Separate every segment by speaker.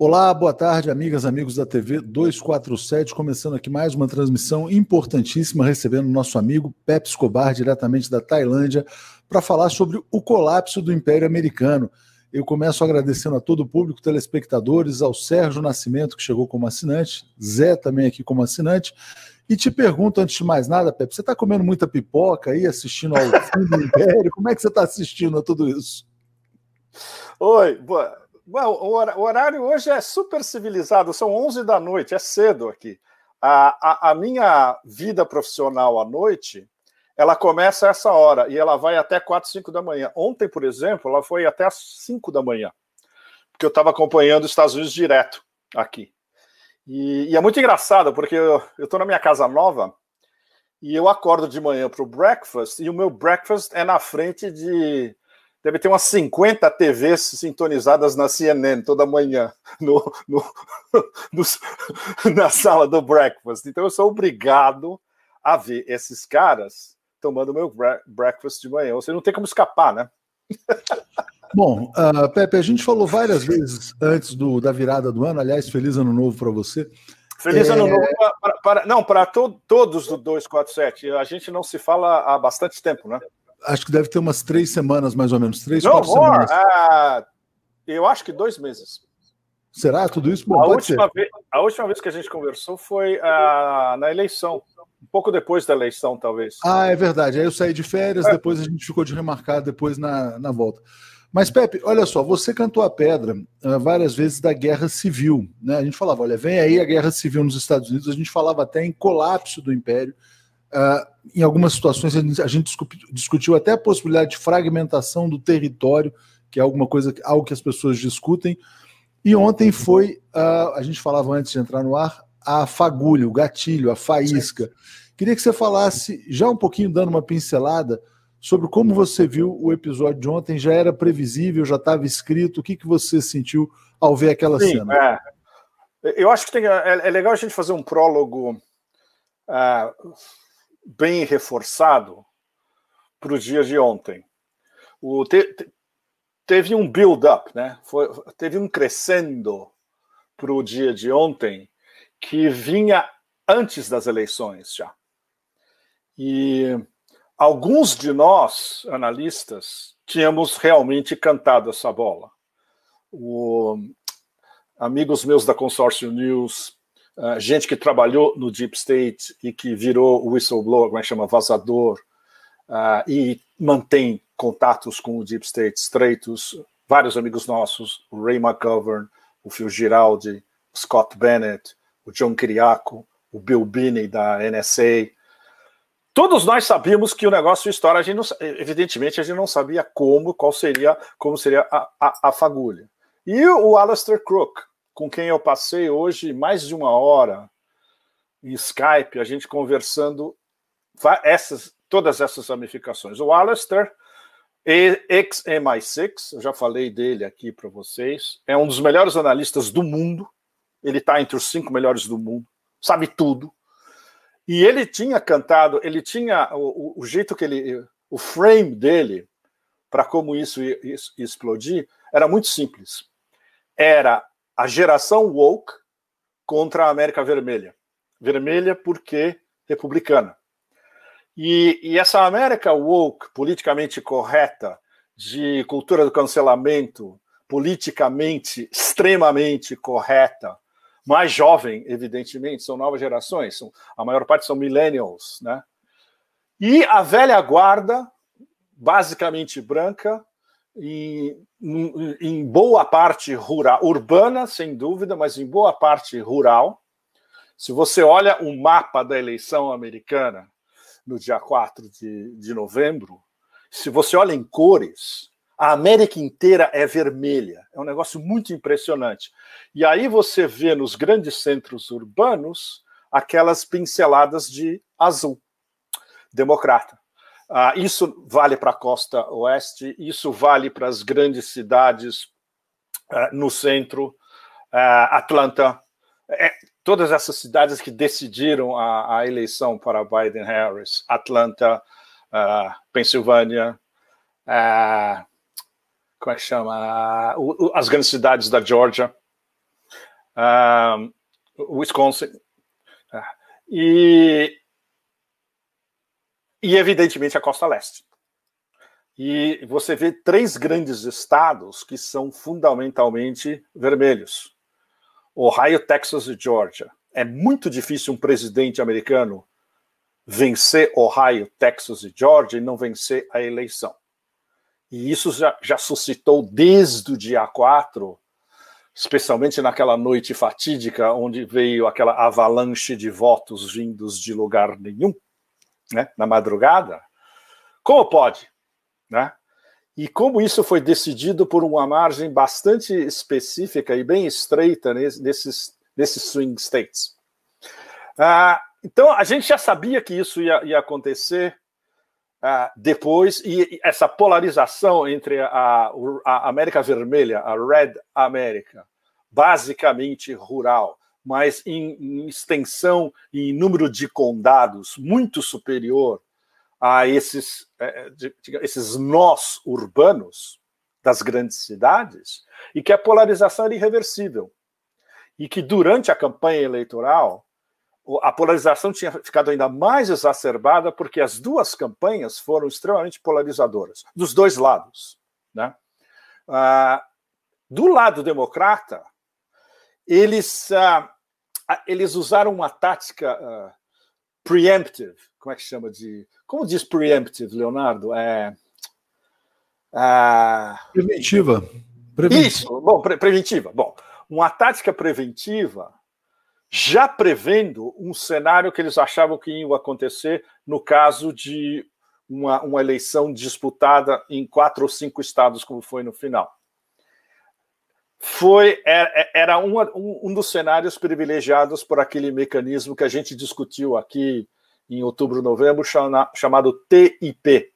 Speaker 1: Olá, boa tarde, amigas, amigos da TV 247, começando aqui mais uma transmissão importantíssima, recebendo nosso amigo Pepe Escobar, diretamente da Tailândia, para falar sobre o colapso do Império Americano. Eu começo agradecendo a todo o público, telespectadores, ao Sérgio Nascimento, que chegou como assinante, Zé também aqui como assinante, e te pergunto, antes de mais nada, Pepe, você está comendo muita pipoca aí, assistindo ao fim do Império? Como é que você está assistindo a tudo isso?
Speaker 2: Oi, boa. Bom, o horário hoje é super civilizado, são 11 da noite, é cedo aqui. A, a, a, minha vida profissional à noite, ela começa a essa hora e ela vai até 4, 5 da manhã. Ontem, por exemplo, ela foi até as 5 da manhã, porque eu estava acompanhando os Estados Unidos direto aqui. E, e é muito engraçado, porque eu estou na minha casa nova e eu acordo de manhã para o breakfast e o meu breakfast é na frente de deve ter umas 50 TVs sintonizadas na CNN toda manhã, no, no, no, na sala do breakfast. Então eu sou obrigado a ver esses caras tomando meu breakfast de manhã. Você não tem como escapar, né?
Speaker 1: Bom, uh, Pepe, a gente falou várias vezes antes do, da virada do ano, aliás, feliz ano novo para você.
Speaker 2: Feliz é... ano novo para, para não, para to, todos do 247. A gente não se fala há bastante tempo, né?
Speaker 1: Acho que deve ter umas três semanas, mais ou menos. Três, quatro
Speaker 2: more. semanas. Uh, eu acho que dois meses.
Speaker 1: Será tudo isso? Bom,
Speaker 2: a, última vez, a última vez que a gente conversou foi uh, na eleição. Um pouco depois da eleição, talvez.
Speaker 1: Ah, é verdade. Aí eu saí de férias, é. depois a gente ficou de remarcar depois na, na volta. Mas, Pepe, olha só, você cantou a pedra uh, várias vezes da guerra civil. Né? A gente falava, olha, vem aí a guerra civil nos Estados Unidos, a gente falava até em colapso do império. Uh, em algumas situações a gente discutiu até a possibilidade de fragmentação do território, que é alguma coisa, algo que as pessoas discutem. E ontem foi, uh, a gente falava antes de entrar no ar, a fagulha, o gatilho, a faísca. Queria que você falasse, já um pouquinho dando uma pincelada, sobre como você viu o episódio de ontem. Já era previsível, já estava escrito. O que, que você sentiu ao ver aquela Sim, cena?
Speaker 2: É. Eu acho que tem, é, é, legal a gente fazer um prólogo. Uh, bem reforçado para o dia de ontem. O, te, te, teve um build-up, né? Foi, teve um crescendo para o dia de ontem que vinha antes das eleições já. E alguns de nós, analistas, tínhamos realmente cantado essa bola. O, amigos meus da Consórcio News uh, gente que trabalhou no Deep State e que virou whistleblower, como é que chama, vazador, uh, e mantém contatos com o Deep State estreitos. Vários amigos nossos, o Ray McGovern, o Phil Giraldi, o Scott Bennett, o John Kiriakou, o Bill Binney da NSA. Todos nós sabíamos que o negócio história, a gente não, evidentemente a gente não sabia como, qual seria, como seria a, a, a fagulha. E o Alastair Crook, com quem eu passei hoje mais de uma hora em Skype, a gente conversando essas, todas essas ramificações. O Alistair, ex-MI6, eu já falei dele aqui para vocês, é um dos melhores analistas do mundo, ele está entre os cinco melhores do mundo, sabe tudo. E ele tinha cantado, ele tinha o, o jeito que ele, o frame dele para como isso ia, ia explodir era muito simples. Era a geração woke contra a América Vermelha. Vermelha porque republicana. E, e essa América woke, politicamente correta, de cultura do cancelamento, politicamente extremamente correta, mais jovem, evidentemente, são novas gerações, são, a maior parte são millennials, né? E a velha guarda, basicamente branca, em, em boa parte rural, urbana, sem dúvida, mas em boa parte rural. Se você olha o mapa da eleição americana no dia 4 de, de novembro, se você olha em cores, a América inteira é vermelha. É um negócio muito impressionante. E aí você vê nos grandes centros urbanos aquelas pinceladas de azul, democrata. Uh, isso vale para a costa oeste, isso vale para as grandes cidades uh, no centro, uh, Atlanta, é, todas essas cidades que decidiram a, a eleição para Biden-Harris, Atlanta, Pensilvânia, como é que chama? as grandes cidades da Georgia. uh, Wisconsin, e, e evidentemente a costa leste. E você vê três grandes estados que são fundamentalmente vermelhos: Ohio, Texas e Georgia. É muito difícil um presidente americano vencer Ohio, Texas e Georgia e não vencer a eleição. E isso já, já suscitou desde o dia 4, especialmente naquela noite fatídica, onde veio aquela avalanche de votos vindos de lugar nenhum, né, na madrugada. Como pode? Né? E como isso foi decidido por uma margem bastante específica e bem estreita nesses, nesses swing states. Ah, então, a gente já sabia que isso ia, ia acontecer uh, depois, e, essa polarização entre a, a, América Vermelha, a Red America, basicamente rural, mas em, em extensão e número de condados muito superior a esses, de, de, esses nós urbanos das grandes cidades, e que a polarização era irreversível. E que durante a campanha eleitoral, a polarização tinha ficado ainda mais exacerbada porque as duas campanhas foram extremamente polarizadoras, dos dois lados. Né? Ah, do lado democrata, eles, ah, eles usaram uma tática ah, preemptive, como é que chama de. Como diz preemptive, Leonardo? É,
Speaker 1: ah, preventiva.
Speaker 2: preventiva. Isso, bom, pre preventiva. Bom, uma tática preventiva já prevendo um cenário que eles achavam que ia acontecer no caso de uma, uma eleição disputada em quatro ou cinco estados, como foi no final. Foi era, é, é, era um, um, dos cenários privilegiados por aquele mecanismo que a gente discutiu aqui em outubro, novembro, chama, chamado TIP,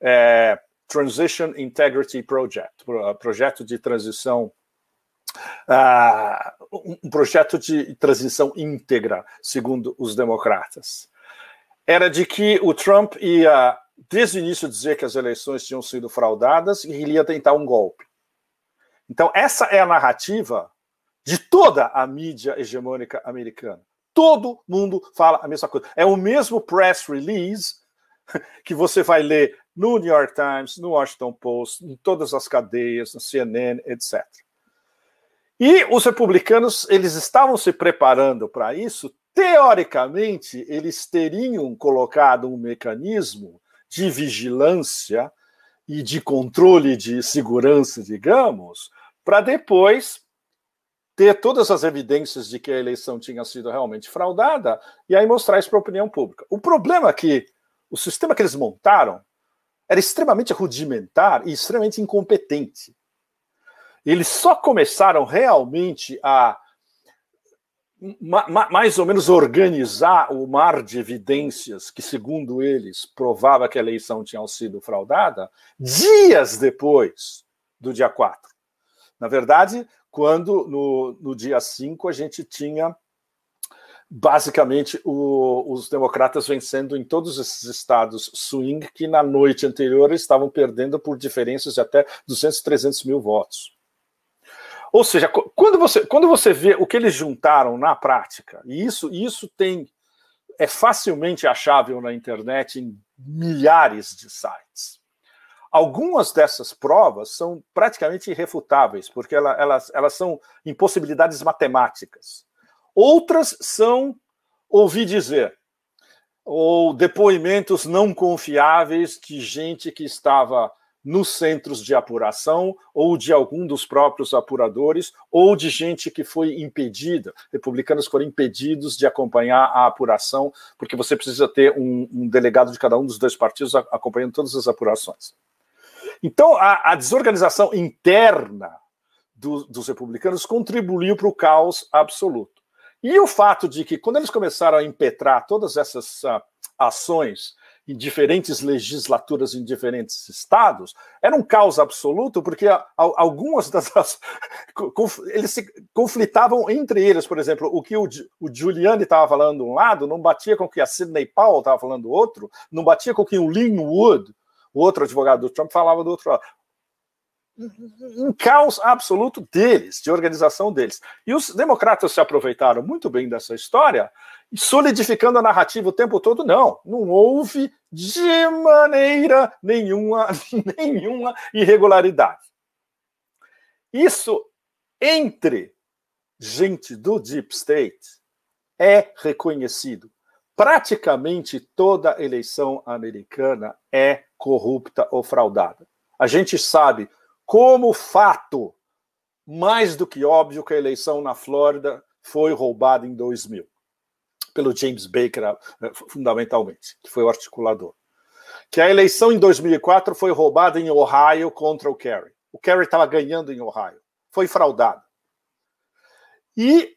Speaker 2: é, Transition Integrity Project, projeto de transição uh, um projeto de transição íntegra, segundo os democratas. Era de que o Trump ia, desde o início, dizer que as eleições tinham sido fraudadas e ele ia tentar um golpe. Então, essa é a narrativa de toda a mídia hegemônica americana. Todo mundo fala a mesma coisa. É o mesmo press release que você vai ler no New York Times, no Washington Post, em todas as cadeias, no CNN, etc. E os republicanos, eles estavam se preparando para isso. Teoricamente, eles teriam colocado um mecanismo de vigilância e de controle de segurança, digamos, para depois ter todas as evidências de que a eleição tinha sido realmente fraudada e aí mostrar isso para a opinião pública. O problema é que o sistema que eles montaram era extremamente rudimentar e extremamente incompetente. Eles só começaram realmente a mais ou menos organizar o mar de evidências que, segundo eles, provava que a eleição tinha sido fraudada, dias depois do dia 4. Na verdade, quando no, no dia 5 a gente tinha basicamente o, os democratas vencendo em todos esses estados swing que na noite anterior estavam perdendo por diferenças de até 200, 300 mil votos. Ou seja, quando você, quando você vê o que eles juntaram na prática, e isso, isso tem é facilmente achável na internet em milhares de sites. Algumas dessas provas são praticamente irrefutáveis, porque elas, elas, elas são impossibilidades matemáticas. Outras são ouvir dizer, ou depoimentos não confiáveis de gente que estava nos centros de apuração, ou de algum dos próprios apuradores, ou de gente que foi impedida, republicanos foram impedidos de acompanhar a apuração, porque você precisa ter um, um delegado de cada um dos dois partidos acompanhando todas as apurações. Então, a, a desorganização interna do, dos republicanos contribuiu para o caos absoluto. E o fato de que, quando eles começaram a impetrar todas essas uh, ações em diferentes legislaturas em diferentes estados, era um caos absoluto, porque algumas das. eles se conflitavam entre eles, por exemplo, o que o, o Giuliani estava falando de um lado não batia com o que a Sidney Powell estava falando do outro, não batia com o que o Lin Wood, o outro advogado do Trump, falava do outro lado. um caos absoluto deles, de organização deles. E os democratas se aproveitaram muito bem dessa história, solidificando a narrativa o tempo todo. Não, não houve de maneira nenhuma, nenhuma irregularidade. Isso entre gente do Deep State é reconhecido. Praticamente toda eleição americana é corrupta ou fraudada. A gente sabe como fato mais do que óbvio que a eleição na Flórida foi roubada em 2000 pelo James Baker eh, fundamentalmente, que foi o articulador. Que a eleição em 2004 foi roubada em Ohio contra o Kerry. O Kerry estava ganhando em Ohio. Foi fraudado. E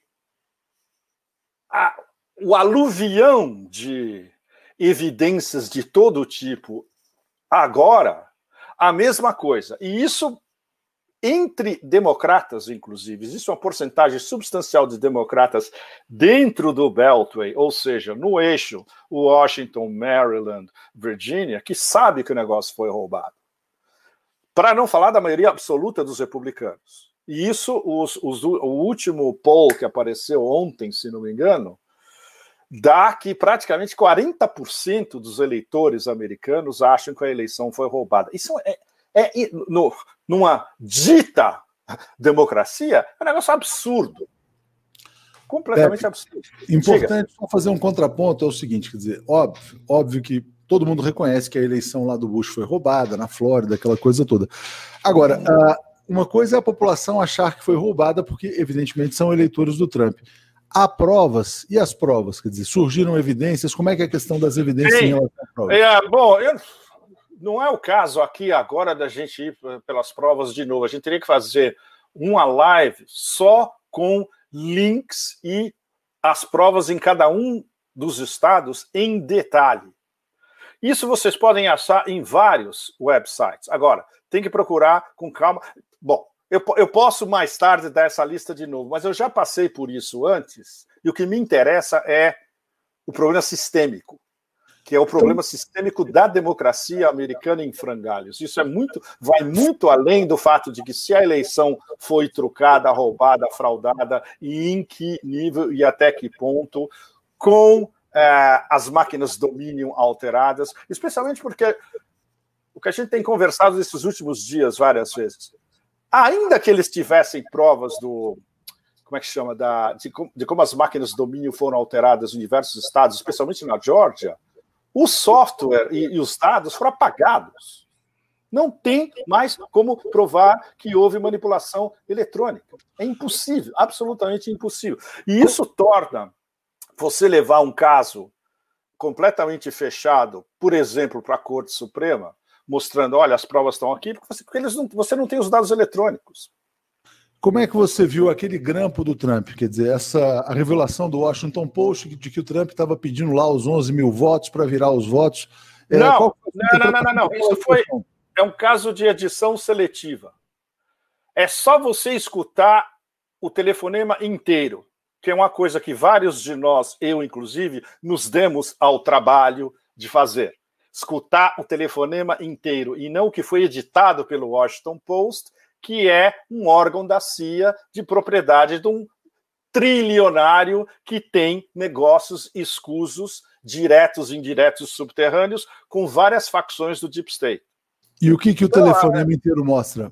Speaker 2: a, o aluvião de evidências de todo tipo agora, a mesma coisa. E isso entre democratas, inclusive, existe uma porcentagem substancial de democratas dentro do Beltway, ou seja, no eixo Washington, Maryland, Virginia, que sabe que o negócio foi roubado. Para não falar da maioria absoluta dos republicanos. E isso, os, os, o último poll que apareceu ontem, se não me engano, dá que praticamente 40% dos eleitores americanos acham que a eleição foi roubada. Isso é, é no, numa dita democracia, é um negócio absurdo. Completamente é, absurdo.
Speaker 1: Importante só fazer um contraponto é o seguinte: quer dizer, óbvio, óbvio que todo mundo reconhece que a eleição lá do Bush foi roubada, na Flórida, aquela coisa toda. Agora, uma coisa é a população achar que foi roubada, porque, evidentemente, são eleitores do Trump. Há provas, e as provas? Quer dizer, surgiram evidências? Como é que é a questão das evidências Sim. em relação
Speaker 2: à prova? É, bom, eu não é o caso aqui agora da gente ir pelas provas de novo. A gente teria que fazer uma live só com links e as provas em cada um dos estados em detalhe. Isso vocês podem achar em vários websites. Agora, tem que procurar com calma. Bom, eu, eu posso mais tarde dar essa lista de novo, mas eu já passei por isso antes, e o que me interessa é o problema sistêmico que é o problema sistêmico da democracia americana em frangalhos. Isso é muito, vai muito além do fato de que se a eleição foi trucada, roubada, fraudada e em que nível e até que ponto, com é, as máquinas domínio alteradas, especialmente porque o que a gente tem conversado nesses últimos dias várias vezes, ainda que eles tivessem provas do como é que chama da de, de como as máquinas de domínio foram alteradas em diversos estados, especialmente na Geórgia o software e, e os dados foram apagados. Não tem mais como provar que houve manipulação eletrônica. É impossível, absolutamente impossível. E isso torna você levar um caso completamente fechado, por exemplo, para a Corte Suprema, mostrando, olha, as provas estão aqui, porque você, porque eles não, você não tem os dados eletrônicos.
Speaker 1: Como é que você viu aquele grampo do Trump? Quer dizer, essa a revelação do Washington Post de que o Trump estava pedindo lá os 11 mil votos para virar os votos.
Speaker 2: É, não, não, não, não, não, não, Isso foi é um caso de edição seletiva. É só você escutar o telefonema inteiro, que é uma coisa que vários de nós, eu inclusive, nos demos ao trabalho de fazer. Escutar o telefonema inteiro e não o que foi editado pelo Washington Post que é um órgão da CIA de propriedade de um trilionário que tem negócios escusos, diretos e indiretos subterrâneos, com várias facções do Deep State.
Speaker 1: E o que, que o então, telefonema é, inteiro mostra?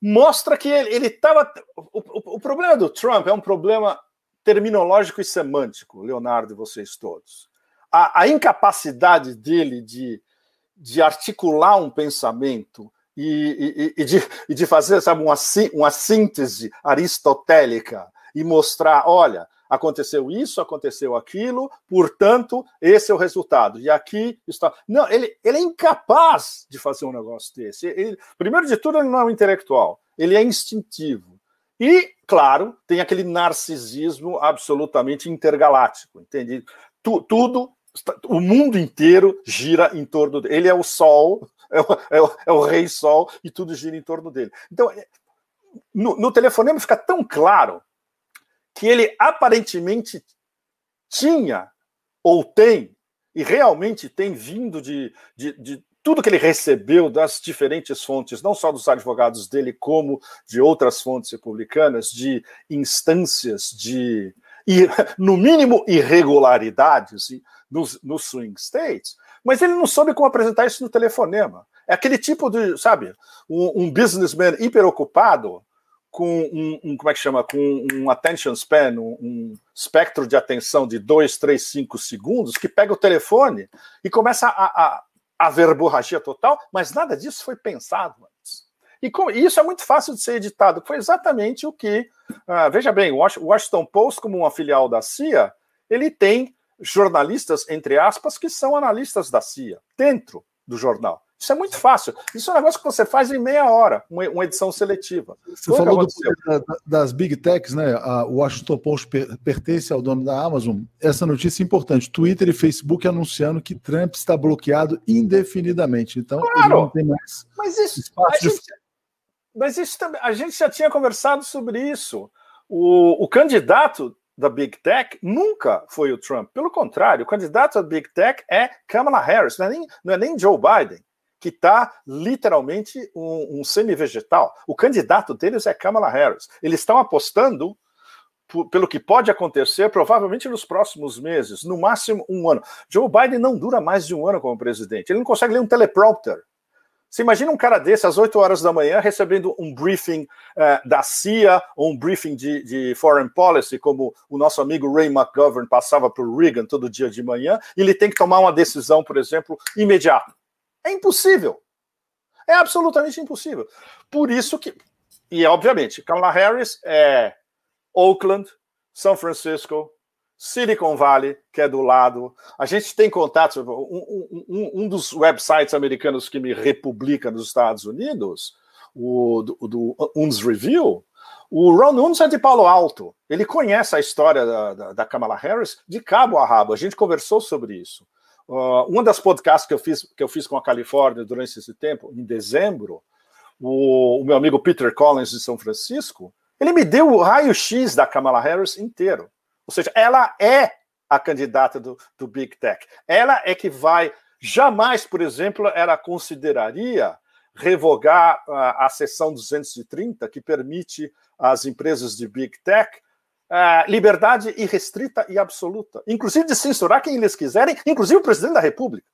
Speaker 2: Mostra que ele estava. O, o, o, problema do Trump é um problema terminológico e semântico, Leonardo e vocês todos. A, a incapacidade dele de, de articular um pensamento e, e, e, de, e de fazer sabe, uma, uma síntese aristotélica e mostrar: olha, aconteceu isso, aconteceu aquilo, portanto, esse é o resultado. E aqui está. Não, ele, ele é incapaz de fazer um negócio desse. Ele, primeiro de tudo, ele não é um intelectual, ele é instintivo. E, claro, tem aquele narcisismo absolutamente intergaláctico, entende? Tu, tudo, o mundo inteiro gira em torno dele. Ele é o sol é o, é, o, é o, rei sol e tudo gira em torno dele. Então, é, no, no telefonema fica tão claro que ele aparentemente tinha ou tem, e realmente tem vindo de, de, de tudo que ele recebeu das diferentes fontes, não só dos advogados dele, como de outras fontes republicanas, de instâncias de, no mínimo, irregularidades nos, swing states, mas ele não soube como apresentar isso no telefonema. É aquele tipo de, sabe, um, um businessman hiperocupado com um, um, como é que chama, com um attention span, um, um, espectro de atenção de 2, 3, 5 segundos, que pega o telefone e começa a, a, a verborragia total, mas nada disso foi pensado antes. E, com, isso é muito fácil de ser editado. Foi exatamente o que, uh, veja bem, o Washington Post, como uma filial da CIA, ele tem jornalistas, entre aspas, que são analistas da CIA, dentro do jornal. Isso é muito fácil. Isso é um negócio que você faz em meia hora, uma edição seletiva.
Speaker 1: Você Foi falou do, das Big Techs, né? o Washington Post pertence ao dono da Amazon. Essa notícia é importante. Twitter e Facebook anunciando que Trump está bloqueado indefinidamente. Então, claro, não tem mais
Speaker 2: mas isso, espaço de... gente, Mas isso também, a gente já tinha conversado sobre isso. O, o candidato da Big Tech nunca foi o Trump. Pelo contrário, o candidato da Big Tech é Kamala Harris, não é nem, não é nem Joe Biden que está literalmente um, um semi-vegetal. O candidato deles é Kamala Harris. Eles estão apostando pelo que pode acontecer, provavelmente nos próximos meses, no máximo um ano. Joe Biden não dura mais de um ano como presidente. Ele não consegue ler um teleprompter. Você imagina um cara desse às 8 horas da manhã recebendo um briefing uh, da CIA ou um briefing de, de, foreign policy, como o nosso amigo Ray McGovern passava para o Reagan todo dia de manhã, e ele tem que tomar uma decisão, por exemplo, imediata. É impossível. É absolutamente impossível. Por isso que. E, obviamente, Kamala Harris é Oakland, São Francisco, Silicon Valley, que é do lado. A gente tem contatos. Um, um, um dos websites americanos que me republica nos Estados Unidos, o do, do UNS Review, o Ron Nunes é de Palo Alto. Ele conhece a história da, da, da Kamala Harris de cabo a rabo. A gente conversou sobre isso. Uh, das podcasts que eu fiz que eu fiz com a Califórnia durante esse tempo, em dezembro, o, o meu amigo Peter Collins de São Francisco, ele me deu o raio-x da Kamala Harris inteiro. Ou seja, ela é a candidata do, do Big Tech. Ela é que vai. Jamais, por exemplo, ela consideraria revogar a, a seção 230, que permite às empresas de Big Tech uh, liberdade irrestrita e absoluta, inclusive de censurar quem eles quiserem, inclusive o presidente da República,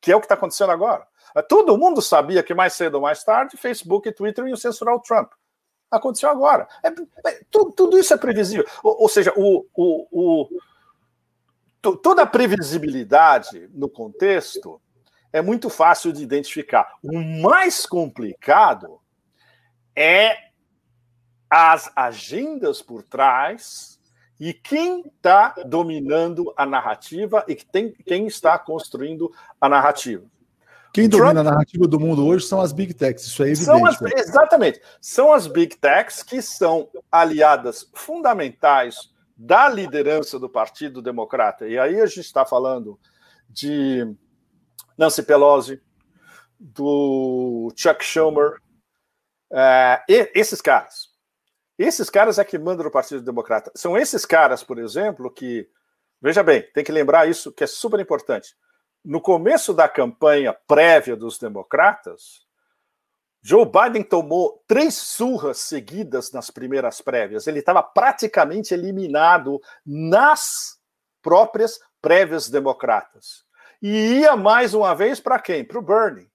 Speaker 2: que é o que está acontecendo agora. Todo mundo sabia que mais cedo ou mais tarde Facebook e Twitter iam censurar o Trump. Aconteceu agora. É, é, tudo, tudo, isso é previsível. Ou, ou seja, o, o, o, toda a previsibilidade no contexto é muito fácil de identificar. O mais complicado é as agendas por trás e quem está dominando a narrativa e tem, quem está construindo a narrativa.
Speaker 1: Quem domina Trump, a narrativa do mundo hoje são as big techs, isso é evidente.
Speaker 2: São as, exatamente. São as big techs que são aliadas fundamentais da liderança do Partido Democrata. E aí a gente está falando de Nancy Pelosi, do Chuck Schumer, é, esses caras. Esses caras é que mandam no Partido Democrata. São esses caras, por exemplo, que. Veja bem, tem que lembrar isso que é super importante. No começo da campanha prévia dos democratas, Joe Biden tomou três surras seguidas nas primeiras prévias. Ele estava praticamente eliminado nas próprias prévias democratas. E ia mais uma vez para quem? Para o Bernie.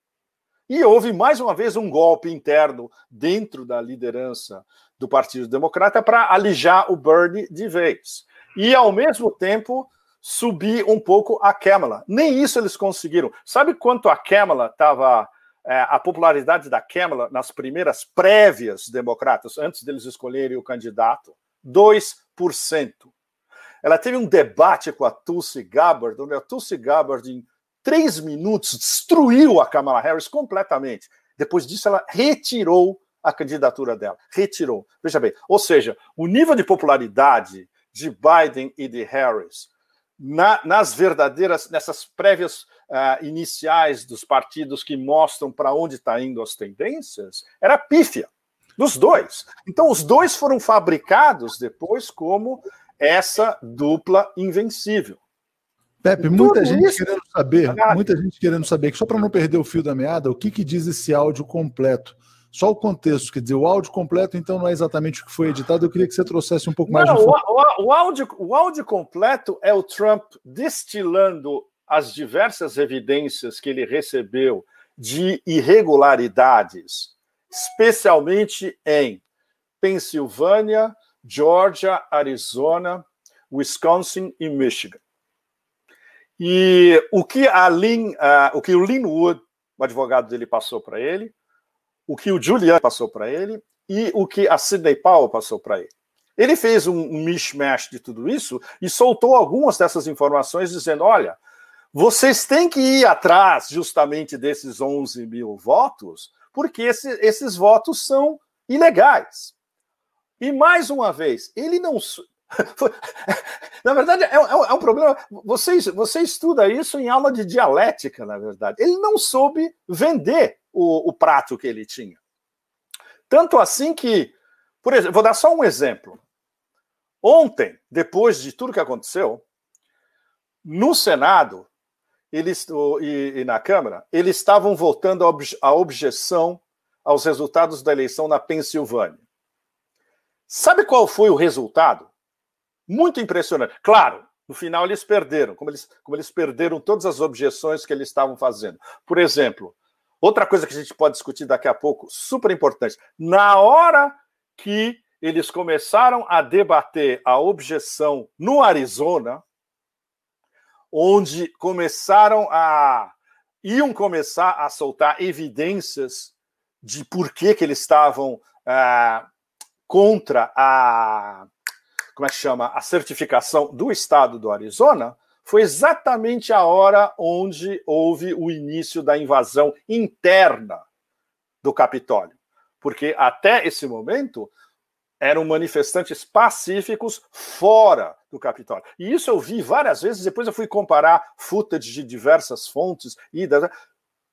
Speaker 2: E houve mais uma vez um golpe interno dentro da liderança do Partido Democrata para alijar o Bernie de vez. E, ao mesmo tempo, subir um pouco a Kamala. Nem isso eles conseguiram. Sabe quanto a Kamala estava. É, a popularidade da Kamala nas primeiras prévias democratas, antes deles escolherem o candidato? 2%. Ela teve um debate com a Tulsi Gabbard, onde a Tulsi Gabbard, em três minutos, destruiu a Kamala Harris completamente. Depois disso, ela retirou a candidatura dela. Retirou. Veja bem, ou seja, o nível de popularidade de Biden e de Harris na, nas verdadeiras, nessas prévias uh, iniciais dos partidos que mostram para onde está indo as tendências, era pífia. Dos dois. Então, os dois foram fabricados depois como essa dupla invencível.
Speaker 1: Pepe, muita gente isso... querendo saber, muita gente querendo saber, que só para não perder o fio da meada, o que, que diz esse áudio completo? Só o contexto, quer dizer, o áudio completo, então, não é exatamente o que foi editado. Eu queria que você trouxesse um pouco mais
Speaker 2: não, de informação. O, o, áudio, o áudio completo é o Trump destilando as diversas evidências que ele recebeu de irregularidades, especialmente em Pensilvânia, Georgia, Arizona, Wisconsin e Michigan. E o que a Lynn, uh, o que o Linwood, o advogado dele, passou para ele, o que o Julian passou para ele e o que a Sidney Powell passou para ele. Ele fez um, um mishmash de tudo isso e soltou algumas dessas informações dizendo: olha, vocês têm que ir atrás justamente desses 11 mil votos, porque esse, esses votos são ilegais. E mais uma vez, ele não. na verdade, é, é, é, um problema. Você, você estuda isso em aula de dialética, na verdade. Ele não soube vender o, o prato que ele tinha. Tanto assim que, por exemplo, vou dar só um exemplo. Ontem, depois de tudo que aconteceu, no Senado e, e na Câmara, eles estavam votando a, obje, a objeção aos resultados da eleição na Pensilvânia. Sabe qual foi o resultado? Muito impressionante. Claro, no final eles perderam, como eles, como eles perderam todas as objeções que eles estavam fazendo. Por exemplo, Outra coisa que a gente pode discutir daqui a pouco, super importante. Na hora que eles começaram a debater a objeção no Arizona, onde começaram a iam começar a soltar evidências de por que, que eles estavam ah, contra a como é que chama a certificação do estado do Arizona, foi exatamente a hora onde houve o início da invasão interna do Capitólio. Porque até esse momento eram manifestantes pacíficos fora do Capitólio. E isso eu vi várias vezes, depois eu fui comparar footage de diversas fontes e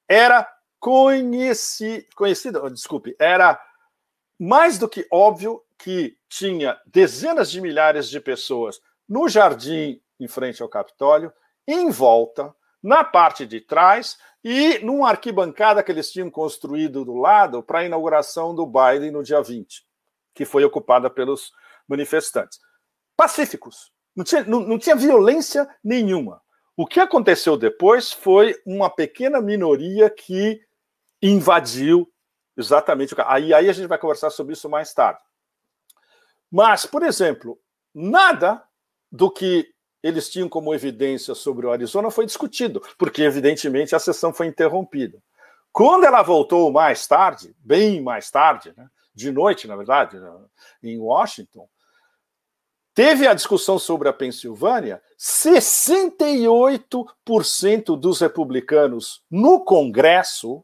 Speaker 2: era conhecido, conhecido, desculpe, era mais do que óbvio que tinha dezenas de milhares de pessoas no jardim em frente ao Capitólio, em volta, na parte de trás e numa arquibancada que eles tinham construído do lado para a inauguração do Biden no dia 20, que foi ocupada pelos manifestantes. Pacíficos, não tinha, não, não tinha violência nenhuma. O que aconteceu depois foi uma pequena minoria que invadiu exatamente o aí, aí a gente vai conversar sobre isso mais tarde. Mas, por exemplo, nada do que eles tinham como evidência sobre o Arizona foi discutido, porque evidentemente a sessão foi interrompida. Quando ela voltou mais tarde, bem mais tarde, né, de noite, na verdade, em Washington, teve a discussão sobre a Pensilvânia, 68% dos republicanos no Congresso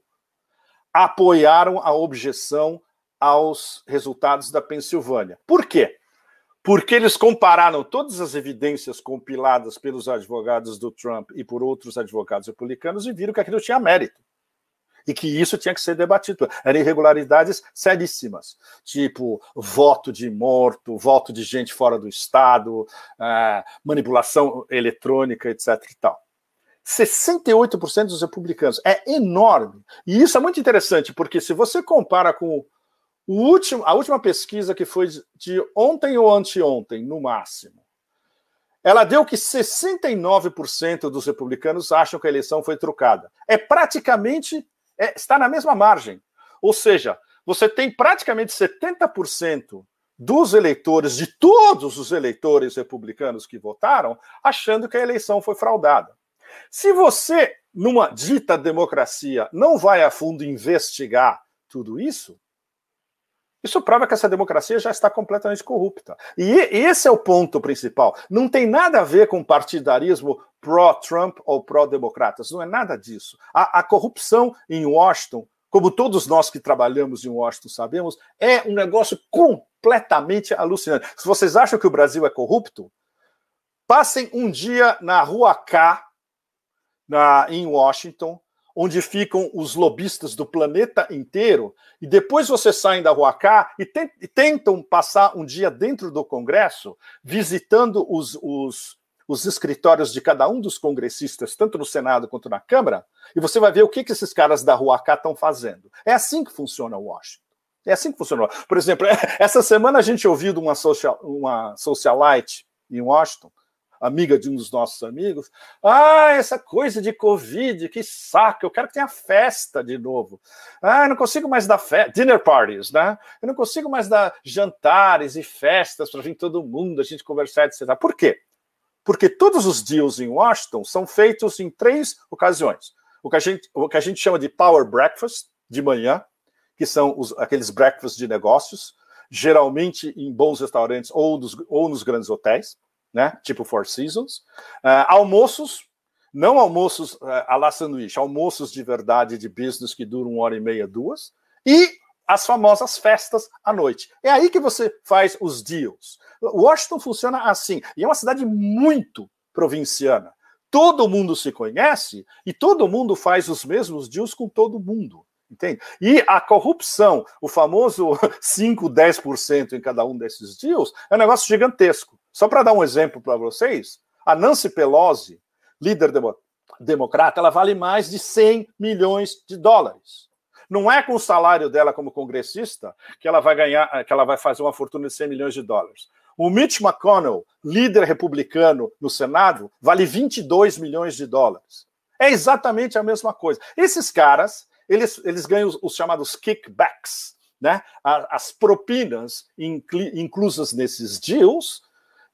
Speaker 2: apoiaram a objeção aos resultados da Pensilvânia. Por quê? porque eles compararam todas as evidências compiladas pelos advogados do Trump e por outros advogados republicanos e viram que aquilo tinha mérito. E que isso tinha que ser debatido. Eram irregularidades seríssimas, tipo voto de morto, voto de gente fora do Estado, é, manipulação eletrônica, etc. e tal. 68% dos republicanos. É enorme. E isso é muito interessante, porque se você compara com último, a última pesquisa que foi de ontem ou anteontem, no máximo, ela deu que 69% dos republicanos acham que a eleição foi trucada. É praticamente, é, está na mesma margem. Ou seja, você tem praticamente 70% dos eleitores, de todos os eleitores republicanos que votaram, achando que a eleição foi fraudada. Se você, numa dita democracia, não vai a fundo investigar tudo isso, isso prova que essa democracia já está completamente corrupta. E esse é o ponto principal. Não tem nada a ver com partidarismo pró-Trump ou pró-democratas. Não é nada disso. A, a, corrupção em Washington, como todos nós que trabalhamos em Washington sabemos, é um negócio completamente alucinante. Se vocês acham que o Brasil é corrupto, passem um dia na Rua K, na, em Washington, onde ficam os lobistas do planeta inteiro, e depois vocês saem da Rua K e, tentam passar um dia dentro do Congresso, visitando os, os, os escritórios de cada um dos congressistas, tanto no Senado quanto na Câmara, e você vai ver o que, que esses caras da rua cá estão fazendo. É assim que funciona Washington. É assim que funciona. Por exemplo, essa semana a gente ouviu de uma, social, uma socialite em Washington, amiga de um dos nossos amigos. Ah, essa coisa de Covid, que saco, eu quero que tenha festa de novo. Ah, eu não consigo mais dar dinner parties, né? Eu não consigo mais dar jantares e festas para vir todo mundo, a gente conversar, etc. Por quê? Porque todos os deals em Washington são feitos em três ocasiões. O que a gente, o que a gente chama de power breakfast, de manhã, que são os, aqueles breakfasts de negócios, geralmente em bons restaurantes ou, dos, ou nos grandes hotéis né? Tipo Four Seasons. Uh, almoços, não almoços uh, à la sanduíche, almoços de verdade de business que duram uma hora e meia, duas. E as famosas festas à noite. É aí que você faz os deals. Washington funciona assim. E é uma cidade muito provinciana. Todo mundo se conhece e todo mundo faz os mesmos deals com todo mundo. Entende? E a corrupção, o famoso 5, 10% em cada um desses deals, é um negócio gigantesco. Só para dar um exemplo para vocês, a Nancy Pelosi, líder demo, democrata, ela vale mais de 100 milhões de dólares. Não é com o salário dela como congressista que ela vai ganhar, que ela vai fazer uma fortuna de 100 milhões de dólares. O Mitch McConnell, líder republicano no Senado, vale 22 milhões de dólares. É exatamente a mesma coisa. Esses caras, eles, eles ganham os, os chamados kickbacks, né? as propinas inclusas nesses deals,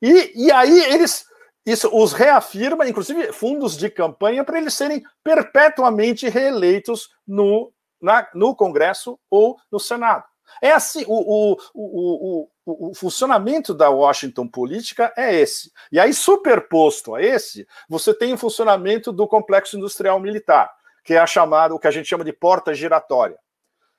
Speaker 2: e, e aí eles isso os reafirma, inclusive fundos de campanha, para eles serem perpetuamente reeleitos no, na, no Congresso ou no Senado. É assim, o, o, o, o, funcionamento da Washington política é esse. E aí, superposto a esse, você tem o funcionamento do complexo industrial militar que é a chamada, o que a gente chama de porta giratória.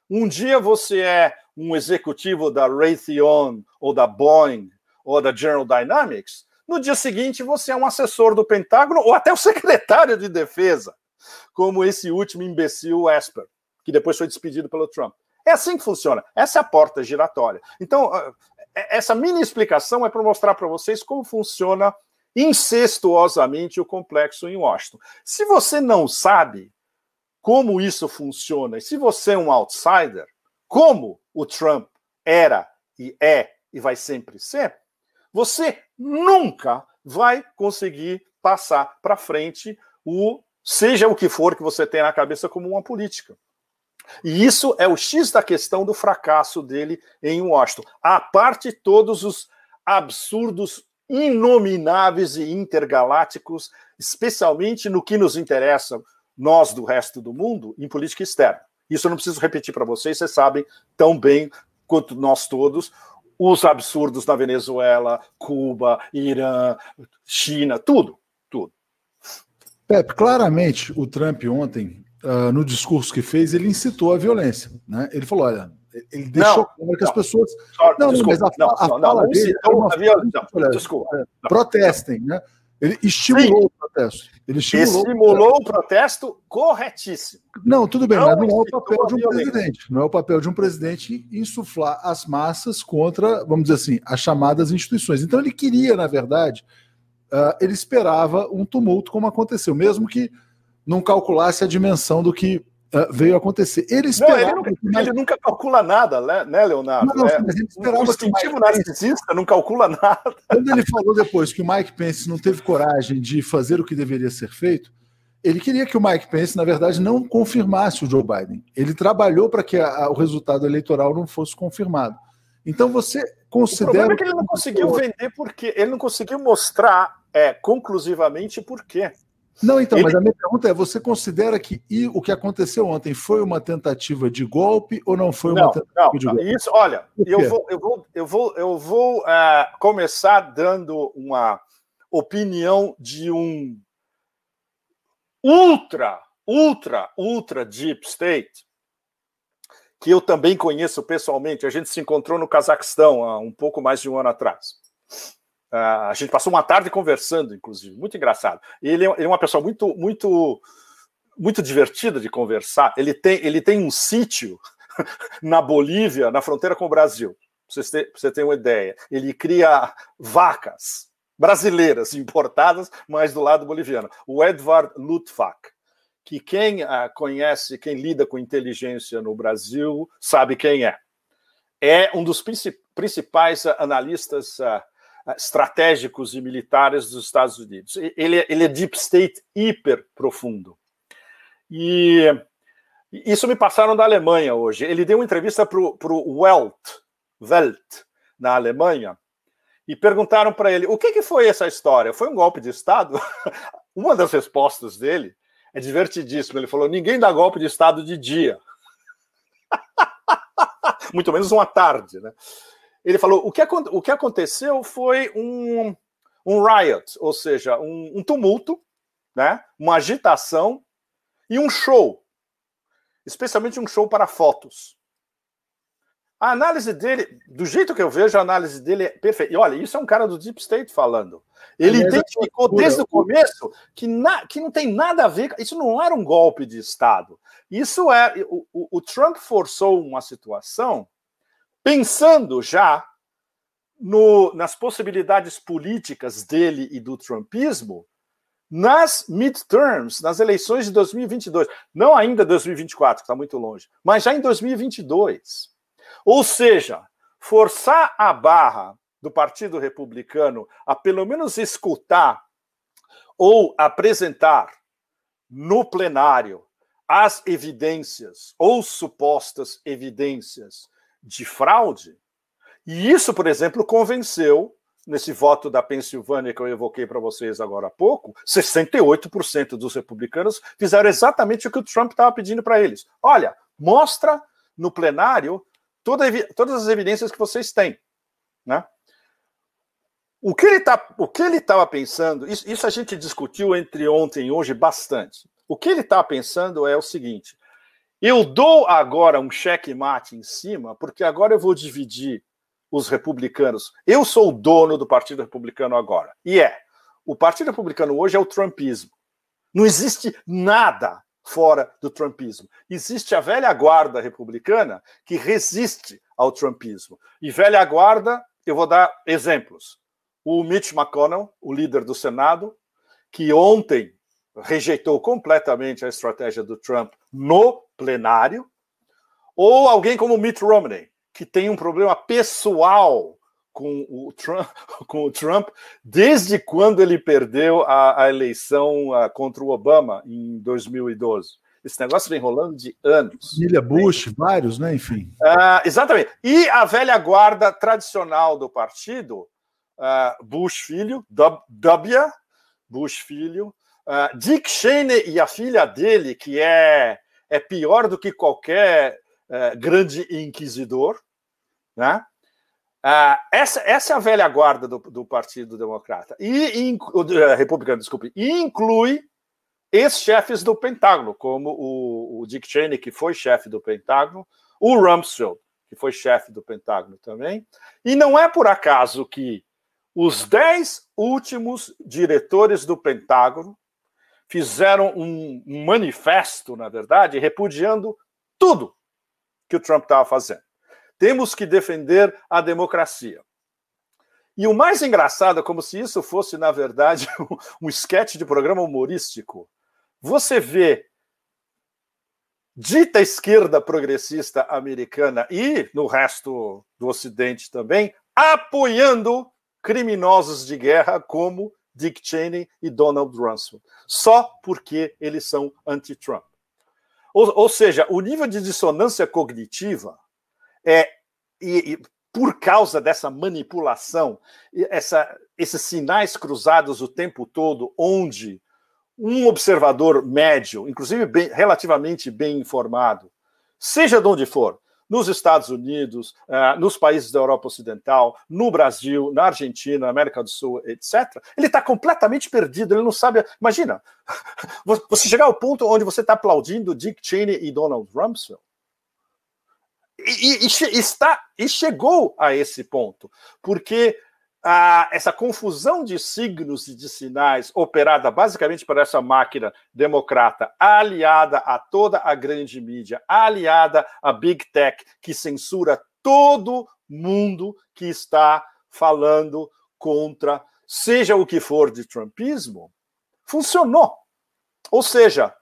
Speaker 2: Um dia você é um executivo da Raytheon ou da Boeing ou da General Dynamics, no dia seguinte você é um assessor do Pentágono ou até o secretário de defesa, como esse último imbecil Esper, que depois foi despedido pelo Trump. É assim que funciona. Essa é a porta giratória. Então, ah, é, essa mini explicação é para mostrar para vocês como funciona incestuosamente o complexo em Washington. Se você não sabe, como isso funciona. E se você é um outsider, como o Trump era e é e vai sempre ser, você nunca vai conseguir passar para frente o seja o que for que você tem na cabeça como uma política. E isso é o X da questão do fracasso dele em Washington. A parte todos os absurdos inomináveis e intergalácticos, especialmente no que nos interessa, nós do resto do mundo em política externa. Isso eu não preciso repetir para vocês, vocês sabem tão bem quanto nós todos os absurdos na Venezuela, Cuba, Irã, China, tudo, tudo.
Speaker 1: Pepe, claramente o Trump ontem, uh, no discurso que fez, ele incitou a violência. Né? Ele falou: olha, ele deixou claro que as pessoas. não, desculpa, mas a, não, a, a não, fala não, dele. Não, é uma... não, desculpa. É, protestem, né? Ele estimulou Sim. o protesto. Ele
Speaker 2: estimulou, estimulou o, protesto. protesto corretíssimo.
Speaker 1: Não, tudo bem, não mas não é o papel de um presidente. Não é o papel de um presidente insuflar as massas contra, vamos dizer assim, as chamadas instituições. Então ele queria, na verdade, uh, ele esperava um tumulto como aconteceu, mesmo que não calculasse a dimensão do que Uh, veio acontecer. Ele esperava.
Speaker 2: Não, ele, nunca, ele, nunca, calcula nada, né, né Leonardo? Não, não, é, mas ele esperava o instintivo narcisista não calcula nada.
Speaker 1: Quando ele falou depois que o Mike Pence não teve coragem de fazer o que deveria ser feito, ele queria que o Mike Pence, na verdade, não confirmasse o Joe Biden. Ele trabalhou para que a, a, o resultado eleitoral não fosse confirmado. Então você considera. O problema
Speaker 2: é que ele não conseguiu vender porque ele não conseguiu mostrar é, conclusivamente por quê.
Speaker 1: Não, então, Ele... mas a minha pergunta é: você considera que o que aconteceu ontem foi uma tentativa de golpe ou não foi uma
Speaker 2: não,
Speaker 1: tentativa
Speaker 2: não, de golpe? Isso, olha, eu vou, eu vou, eu vou, eu vou uh, começar dando uma opinião de um ultra, ultra, ultra deep state que eu também conheço pessoalmente. A gente se encontrou no Cazaquistão há um pouco mais de um ano atrás. Uh, a gente passou uma tarde conversando, inclusive, muito engraçado. Ele, é, ele é uma pessoa muito, muito, muito divertida de conversar. Ele tem, ele tem um sítio na Bolívia, na fronteira com o Brasil. Para você, ter, você uma ideia. Ele cria vacas brasileiras importadas, mas do lado boliviano. O Edward Lutfak, que quem uh, conhece, quem lida com inteligência no Brasil, sabe quem é. É um dos principais analistas uh, estratégicos e militares dos Estados Unidos. Ele, ele é deep state hiper profundo. E isso me passaram da Alemanha hoje. Ele deu uma entrevista para o Welt, Welt, na Alemanha, e perguntaram para ele o que, que foi essa história? Foi um golpe de Estado? uma das respostas dele é divertidíssima. Ele falou: ninguém dá golpe de Estado de dia. Muito menos uma tarde, né? Ele falou: o que, o que aconteceu foi um, um riot, ou seja, um, um tumulto, né? uma agitação e um show, especialmente um show para fotos. A análise dele, do jeito que eu vejo, a análise dele é perfeita. E olha, isso é um cara do Deep State falando. Ele Aliás, identificou desde o começo que, na, que não tem nada a ver. Isso não era um golpe de Estado. Isso é. O, o, o Trump forçou uma situação pensando já no, nas possibilidades políticas dele e do Trumpismo nas midterms, nas eleições de 2022. Não ainda 2024, que está muito longe, mas já em 2022. Ou seja, forçar a barra do Partido Republicano a pelo menos escutar ou apresentar no plenário as evidências ou supostas evidências de fraude. E isso, por exemplo, convenceu, nesse voto da Pensilvânia que eu evoquei para vocês agora há pouco, 68% dos republicanos fizeram exatamente o que o Trump estava pedindo para eles. Olha, mostra no plenário toda, todas as evidências que vocês têm. Né? O que ele tá, estava pensando, isso, isso, a gente discutiu entre ontem e hoje bastante. O que ele estava pensando é o seguinte: eu dou agora um cheque-mate em cima, porque agora eu vou dividir os republicanos. Eu sou o dono do Partido Republicano agora. E é. O Partido Republicano hoje é o Trumpismo. Não existe nada fora do Trumpismo. Existe a velha guarda republicana que resiste ao Trumpismo. E velha guarda, eu vou dar exemplos. O Mitch McConnell, o líder do Senado, que ontem rejeitou completamente a estratégia do Trump no plenário, ou alguém como Mitt Romney, que tem um problema pessoal com o Trump, com o Trump desde quando ele perdeu a, a eleição a, contra o Obama em 2012. Esse negócio vem rolando de anos.
Speaker 1: Família Bush, vários, né? Enfim.
Speaker 2: Uh, exatamente. E a velha guarda tradicional do partido, uh, Bush filho, W, Bush filho, uh, Dick Cheney e a filha dele, que é, é pior do que qualquer grande inquisidor, né? Uh, essa, essa é a velha guarda do, do Partido Democrata. E, uh, republicano, desculpe. Inclui ex-chefes do Pentágono, como o, o, Dick Cheney, que foi chefe do Pentágono, o Rumsfeld, que foi chefe do Pentágono também. E não é por acaso que os dez últimos diretores do Pentágono fizeram um, manifesto, na verdade, repudiando tudo que o Trump estava fazendo. Temos que defender a democracia. E o mais engraçado é como se isso fosse, na verdade, um esquete de programa humorístico. Você vê dita esquerda progressista americana e no resto do Ocidente também apoiando criminosos de guerra como Dick Cheney e Donald Rumsfeld, só porque eles são anti-Trump. Ou, ou, seja, o nível de dissonância cognitiva é, e, e por causa dessa manipulação, essa, esses sinais cruzados o tempo todo, onde um observador médio, inclusive bem, relativamente bem informado, seja de onde for, nos Estados Unidos, uh, nos países da Europa Ocidental, no Brasil, na Argentina, na América do Sul, etc., ele está completamente perdido, ele não sabe. Imagina, você chegar ao ponto onde você está aplaudindo Dick Cheney e Donald Rumsfeld. E, e, e, está, e chegou a esse ponto, porque ah, essa confusão de signos e de sinais operada basicamente por essa máquina democrata, aliada a toda a grande mídia, aliada à Big Tech, que censura todo mundo que está falando contra seja o que for de trumpismo, funcionou. Ou seja,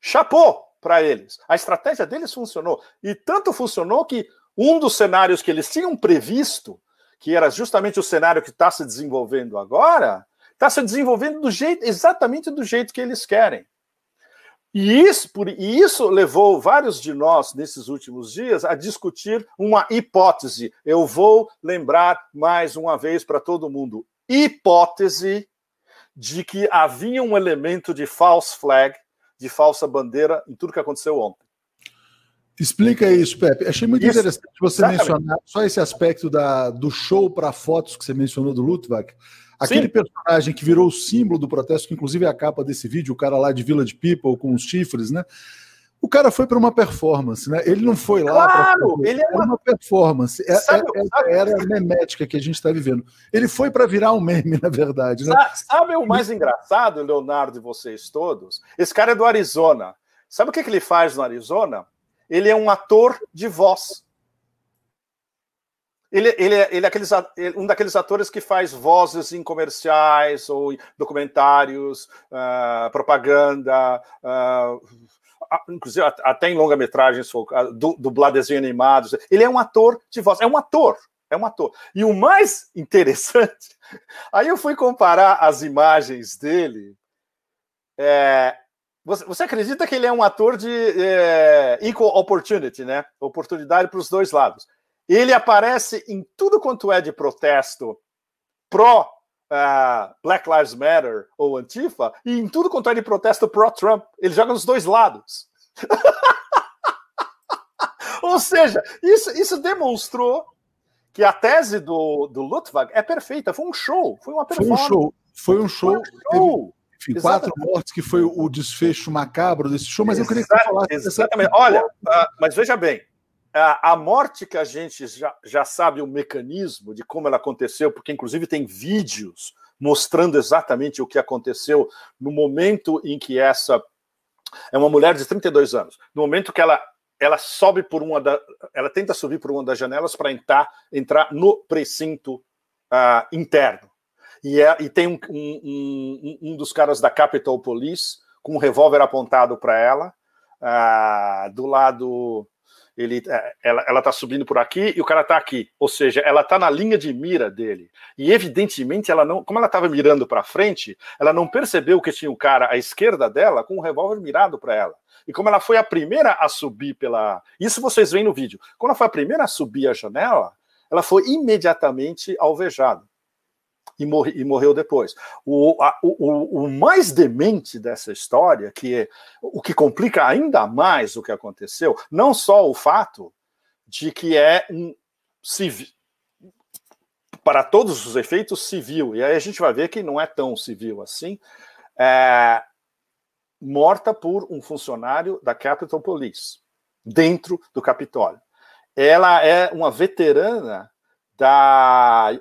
Speaker 2: chapou para eles. A estratégia deles funcionou. E tanto funcionou que um dos cenários que eles tinham previsto, que era justamente o cenário que está se desenvolvendo agora, está se desenvolvendo do jeito, exatamente do jeito que eles querem. E isso, por, e isso levou vários de nós, nesses últimos dias, a discutir uma hipótese. Eu vou lembrar mais uma vez para todo mundo: hipótese de que havia um elemento de false flag, de falsa bandeira, em tudo que aconteceu ontem.
Speaker 1: Explica isso, Pepe. Achei muito isso, interessante você exatamente. mencionar só esse aspecto da, do show para fotos que você mencionou do Lutvak. Aquele Sim. personagem que virou o símbolo do protesto, que inclusive é a capa desse vídeo, o cara lá de Village People com os chifres, né? O cara foi para uma performance, né? Ele não foi lá.
Speaker 2: Claro, ele é uma... uma performance. É,
Speaker 1: sabe, é, sabe... Era a memética que a gente está vivendo. Ele foi para virar um meme, na verdade. Né?
Speaker 2: Sabe, sabe o mais engraçado, Leonardo e vocês todos? Esse cara é do Arizona. Sabe o que, que ele faz no Arizona? Ele é um ator de voz. Ele, ele, é, ele é aqueles, um daqueles atores que faz vozes em comerciais ou documentários, uh, propaganda, uh, inclusive até em longa-metragens, dublar desenho animados. Ele é um ator de voz, é um ator, é um ator. E o mais interessante, aí eu fui comparar as imagens dele. É, você, você, acredita que ele é um ator de é, equal opportunity, né? Oportunidade para os dois lados. Ele aparece em tudo quanto é de protesto pró uh, Black Lives Matter ou Antifa, e em tudo quanto é de protesto pró-Trump. Ele joga nos dois lados. ou seja, isso, isso demonstrou que a tese do, do Lutvag é perfeita. Foi um show, foi uma
Speaker 1: performance. Foi um show. Foi um show. Foi um show. Enfim, quatro mortes, que foi o desfecho macabro desse show, mas eu queria que você falasse.
Speaker 2: Exatamente. Olha, uh, mas veja bem, a morte que a gente já, já sabe o mecanismo de como ela aconteceu, porque inclusive tem vídeos mostrando exatamente o que aconteceu no momento em que essa é uma mulher de 32 anos, no momento que ela ela sobe por uma da, ela tenta subir por uma das janelas para entrar entrar no precinto uh, interno e, é, e tem um, um, um, dos caras da Capitol Police com um revólver apontado para ela uh, do lado ele, é, ela, ela tá subindo por aqui e o cara está aqui. Ou seja, ela está na linha de mira dele. E evidentemente ela não, como ela estava mirando para frente, ela não percebeu que tinha um cara à esquerda dela com um revólver mirado para ela. E como ela foi a primeira a subir pela. Isso vocês veem no vídeo. Quando ela foi a primeira a subir a janela, ela foi imediatamente alvejada e, morre, e morreu depois. O, a, o, o, mais demente dessa história, que é o que complica ainda mais o que aconteceu, não só o fato de que é um civil, para todos os efeitos civil, e aí a gente vai ver que não é tão civil assim, é, morta por um funcionário da Capitol Police, dentro do Capitólio. Ela é uma veterana da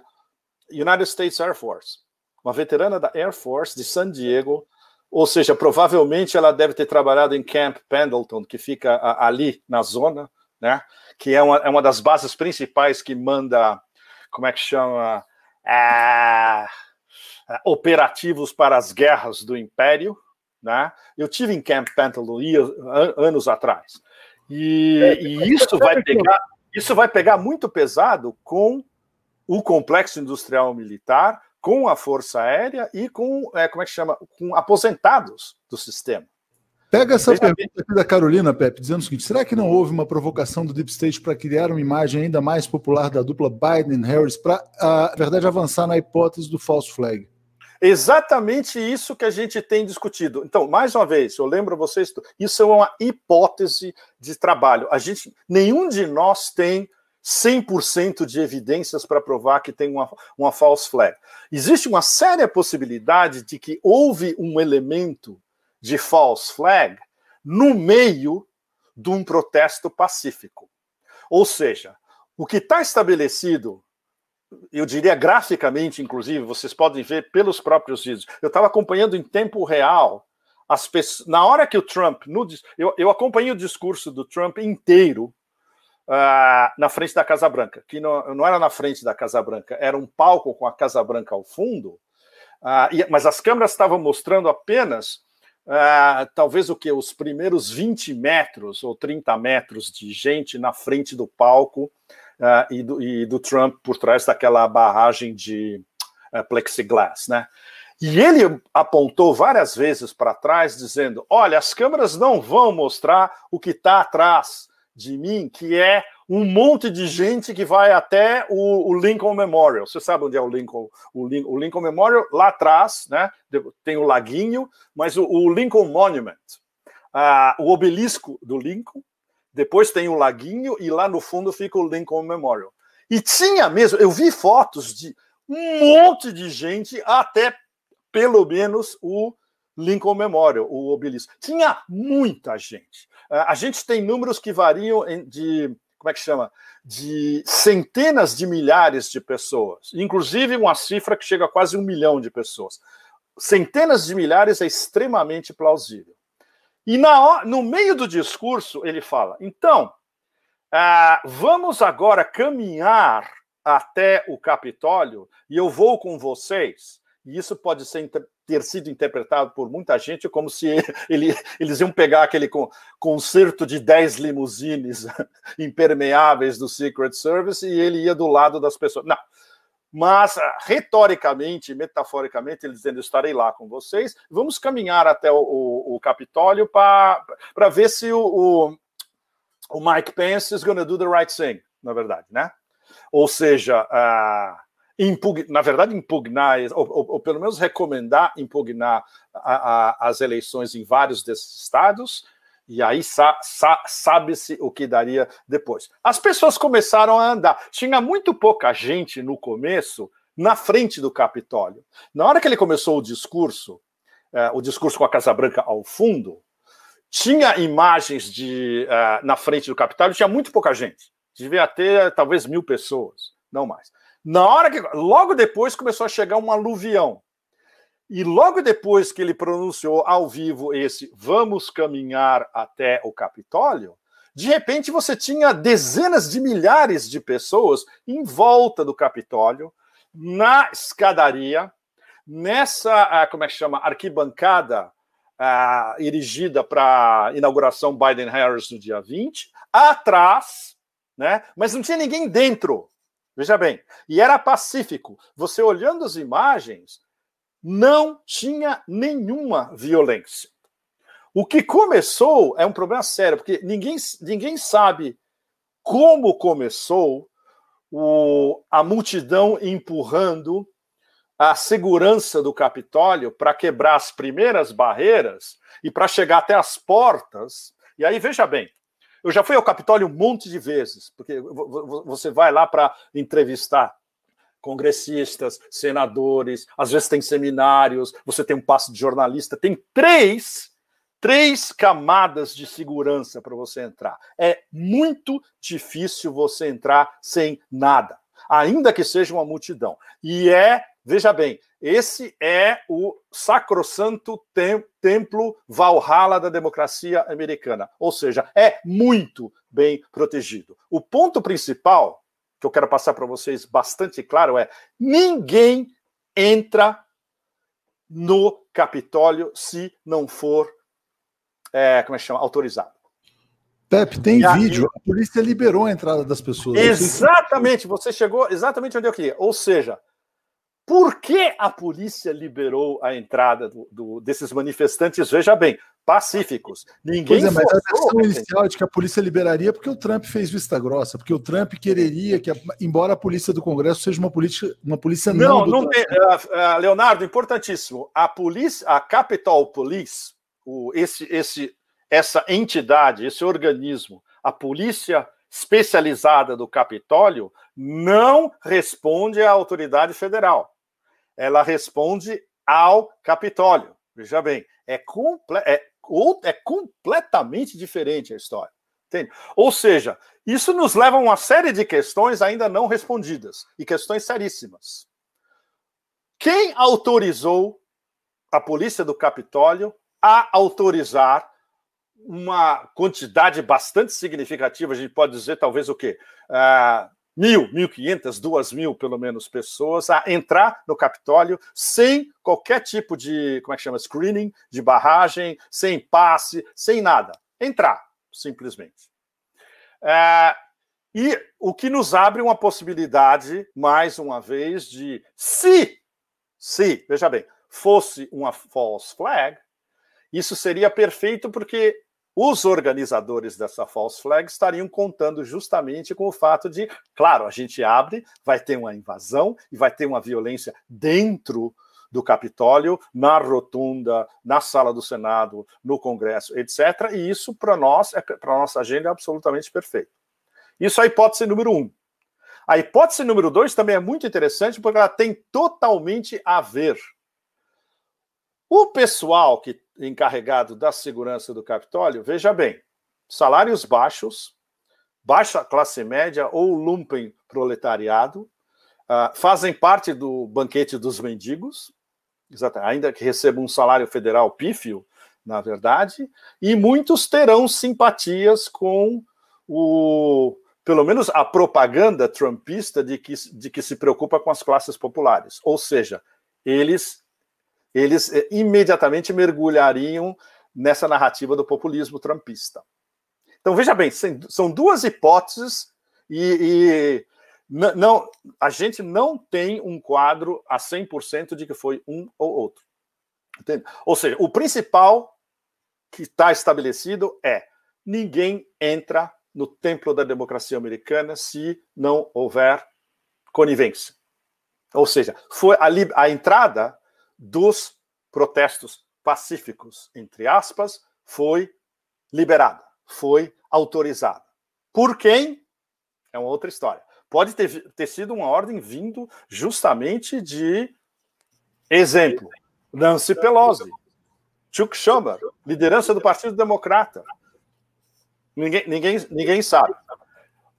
Speaker 2: United States Air Force, uma veterana da Air Force de San Diego, ou seja, provavelmente ela deve ter trabalhado em Camp Pendleton, que fica ali na zona, né? Que é uma, é uma das bases principais que manda, como é que chama, ah, operativos para as guerras do Império, né? Eu tive em Camp Pendleton anos atrás e, é, e isso vai pegar, isso vai pegar muito pesado com o complexo industrial militar, com a Força Aérea e com, é, como é que chama, com aposentados do sistema.
Speaker 1: Pega essa Veja pergunta aqui da Carolina, Pepe, dizendo o seguinte: será que não houve uma provocação do Deep State para criar uma imagem ainda mais popular da dupla Biden-Harris para, na verdade, avançar na hipótese do false flag?
Speaker 2: Exatamente isso que a gente tem discutido. Então, mais uma vez, eu lembro a vocês, isso é uma hipótese de trabalho. A gente, nenhum de nós tem 100% de evidências para provar que tem uma, uma false flag. Existe uma séria possibilidade de que houve um elemento de false flag no meio de um protesto pacífico. Ou seja, o que está estabelecido, eu diria graficamente, inclusive, vocês podem ver pelos próprios vídeos. Eu estava acompanhando em tempo real as pessoas. Na hora que o Trump. No, eu, eu acompanhei o discurso do Trump inteiro uh, na frente da Casa Branca, que não, não era na frente da Casa Branca, era um palco com a Casa Branca ao fundo, Ah, e, mas as câmeras estavam mostrando apenas, ah, talvez o que? Os primeiros 20 metros ou 30 metros de gente na frente do palco ah, e, do, e, do, Trump por trás daquela barragem de uh, plexiglass, né? E ele apontou várias vezes para trás, dizendo: Olha, as câmeras não vão mostrar o que está atrás de mim, que é um monte de gente que vai até o, o, Lincoln Memorial. Você sabe onde é o Lincoln, o, o, Lincoln Memorial? Lá atrás, né? Tem o laguinho, mas o, o Lincoln Monument, uh, o obelisco do Lincoln. Depois tem o laguinho e lá no fundo fica o Lincoln Memorial. E tinha mesmo, eu vi fotos de um monte de gente até pelo menos o Lincoln Memorial, o obelisco. Tinha muita gente. Ah, a gente tem números que variam de como é que chama? De centenas de milhares de pessoas, inclusive uma cifra que chega a quase um milhão de pessoas. Centenas de milhares é extremamente plausível. E na, no meio do discurso, ele fala: então, ah, vamos agora caminhar até o Capitólio e eu vou com vocês. E isso pode ser ter sido interpretado por muita gente como se ele, eles iam pegar aquele concerto de 10 limusines impermeáveis do Secret Service e ele ia do lado das pessoas. Não. Mas, retoricamente, metaforicamente, ele dizendo: estarei lá com vocês, vamos caminhar até o, o, Capitólio para ver se o, o, o Mike Pence is going to do the right thing, na verdade, né? Ou seja, uh, na verdade, impugnar, ou, ou, ou, pelo menos recomendar impugnar a, a, as eleições em vários desses estados, e aí sa, sa, sabe-se o que daria depois. As pessoas começaram a andar. Tinha muito pouca gente no começo na frente do Capitólio. Na hora que ele começou o discurso, eh, o discurso com a Casa Branca ao fundo, tinha imagens de eh, na frente do Capitólio, tinha muito pouca gente. Devia ter talvez mil pessoas, não mais. Na hora que. Logo depois começou a chegar um aluvião. E logo depois que ele pronunciou ao vivo esse vamos caminhar até o Capitólio, de repente você tinha dezenas de milhares de pessoas em volta do Capitólio, na escadaria, nessa, ah, como é que chama, arquibancada uh, erigida para a inauguração Biden-Harris no dia 20, atrás, né? mas não tinha ninguém dentro. Veja bem, e era pacífico. Você olhando as imagens, não tinha nenhuma violência. O que começou é um problema sério, porque ninguém, ninguém sabe como começou o, a multidão empurrando a segurança do Capitólio para quebrar as primeiras barreiras e para chegar até as portas. E aí, veja bem, eu já fui ao Capitólio um monte de vezes, porque você vai lá para entrevistar congressistas, senadores, às vezes tem seminários, você tem um passo de jornalista, tem três, três camadas de segurança para você entrar. É muito difícil você entrar sem nada, ainda que seja uma multidão. E é, veja bem, esse é o sacrossanto tem, templo Valhalla da democracia americana. Ou seja, é muito bem protegido. O ponto principal que eu quero passar para vocês bastante claro é: ninguém entra no Capitólio se não for, é, como é que chama, autorizado.
Speaker 1: Pepe, tem e vídeo. Aí... A polícia liberou a entrada das pessoas.
Speaker 2: Exatamente, você chegou exatamente onde eu queria. Ou seja, por que a polícia liberou a entrada do, do, desses manifestantes? Veja bem, pacíficos. Ninguém pois
Speaker 1: é, mas a versão inicial de que a polícia liberaria porque o Trump fez vista grossa, porque o Trump quereria que, embora a polícia do Congresso seja uma polícia, uma polícia
Speaker 2: não. Não, não tem, uh, uh, Leonardo, importantíssimo. A polícia, a Capitol Police, o, esse, esse, essa entidade, esse organismo, a polícia especializada do Capitólio, não responde à autoridade federal ela responde ao Capitólio. Veja bem, é, comple é, é completamente diferente a história. Entende? Ou seja, isso nos leva a uma série de questões ainda não respondidas e questões seríssimas. Quem autorizou a polícia do Capitólio a autorizar uma quantidade bastante significativa, a gente pode dizer talvez o quê? Uh, mil, mil quinhentas, duas mil, pelo menos, pessoas a entrar no Capitólio sem qualquer tipo de, como é que chama, screening, de barragem, sem passe, sem nada. Entrar, simplesmente. É, e o que nos abre uma possibilidade, mais uma vez, de se, se, veja bem, fosse uma false flag, isso seria perfeito porque os organizadores dessa false flag estariam contando justamente com o fato de, claro, a gente abre, vai ter uma invasão e vai ter uma violência dentro do Capitólio, na rotunda, na sala do Senado, no Congresso, etc. E isso para nós, é, para nossa agenda, é absolutamente perfeito. Isso é a hipótese número um. A hipótese número dois também é muito interessante porque ela tem totalmente a ver. O pessoal que encarregado da segurança do Capitólio, veja bem, salários baixos, baixa classe média ou lumpen proletariado, uh, fazem parte do banquete dos mendigos, ainda que recebam um salário federal pífio, na verdade, e muitos terão simpatias com o, pelo menos a propaganda trumpista de que, de que se preocupa com as classes populares. Ou seja, eles eles eh, imediatamente mergulhariam nessa narrativa do populismo trumpista. Então, veja bem, são duas hipóteses e, e não, a gente não tem um quadro a 100% de que foi um ou outro. Entende? Ou seja, o principal que está estabelecido é ninguém entra no templo da democracia americana se não houver conivência. Ou seja, foi a, a entrada dos protestos pacíficos, entre aspas, foi liberada, foi autorizada. Por quem? É uma outra história. Pode ter, ter sido uma ordem vindo justamente de exemplo. Nancy Pelosi, Chuck Schumer, liderança do Partido Democrata. Ninguém, ninguém, ninguém sabe.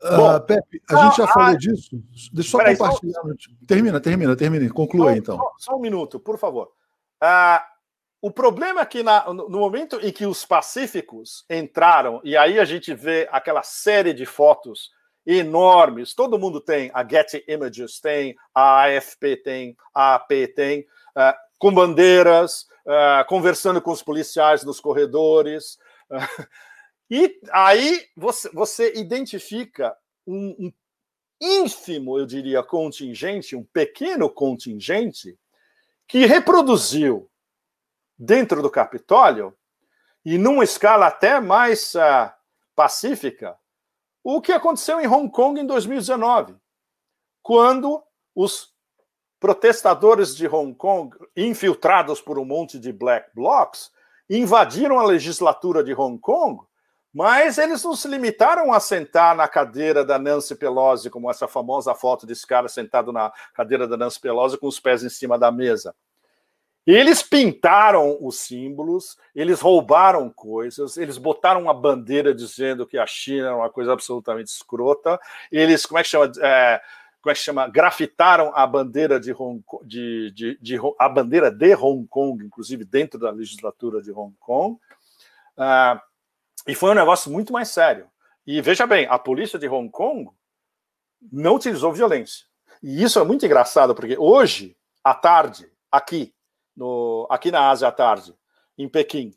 Speaker 1: Uh, Bom, Pepe, a gente já ah, falou disso. Deixa eu só compartilhar. Só... Termina, termina, termina. Conclua aí, então.
Speaker 2: Só, só, um minuto, por favor. Uh, o problema é que na, no momento em que os pacíficos entraram, e aí a gente vê aquela série de fotos enormes, todo mundo tem, a Getty Images tem, a AFP tem, a AP tem, uh, com bandeiras, conversando com os policiais nos corredores. E aí você, você identifica um, um ínfimo, eu diria, contingente, um pequeno contingente, que reproduziu dentro do Capitólio, e numa escala até mais uh, pacífica, o que aconteceu em Hong Kong em 2019, quando os protestadores de Hong Kong, infiltrados por um monte de black blocs, invadiram a legislatura de Hong Kong mas eles não se limitaram a sentar na cadeira da Nancy Pelosi, como essa famosa foto desse cara sentado na cadeira da Nancy Pelosi com os pés em cima da mesa. Eles pintaram os símbolos, eles roubaram coisas, eles botaram uma bandeira dizendo que a China era uma coisa absolutamente escrota, eles, como é que chama? É, como é que chama? Grafitaram a bandeira de Hong Kong, de, de, de, a bandeira de Hong Kong, inclusive dentro da legislatura de Hong Kong. Uh, e foi um negócio muito mais sério. E veja bem, a polícia de Hong Kong não utilizou violência. E isso é muito engraçado, porque hoje, à tarde, aqui, no, aqui na Ásia à tarde, em Pequim,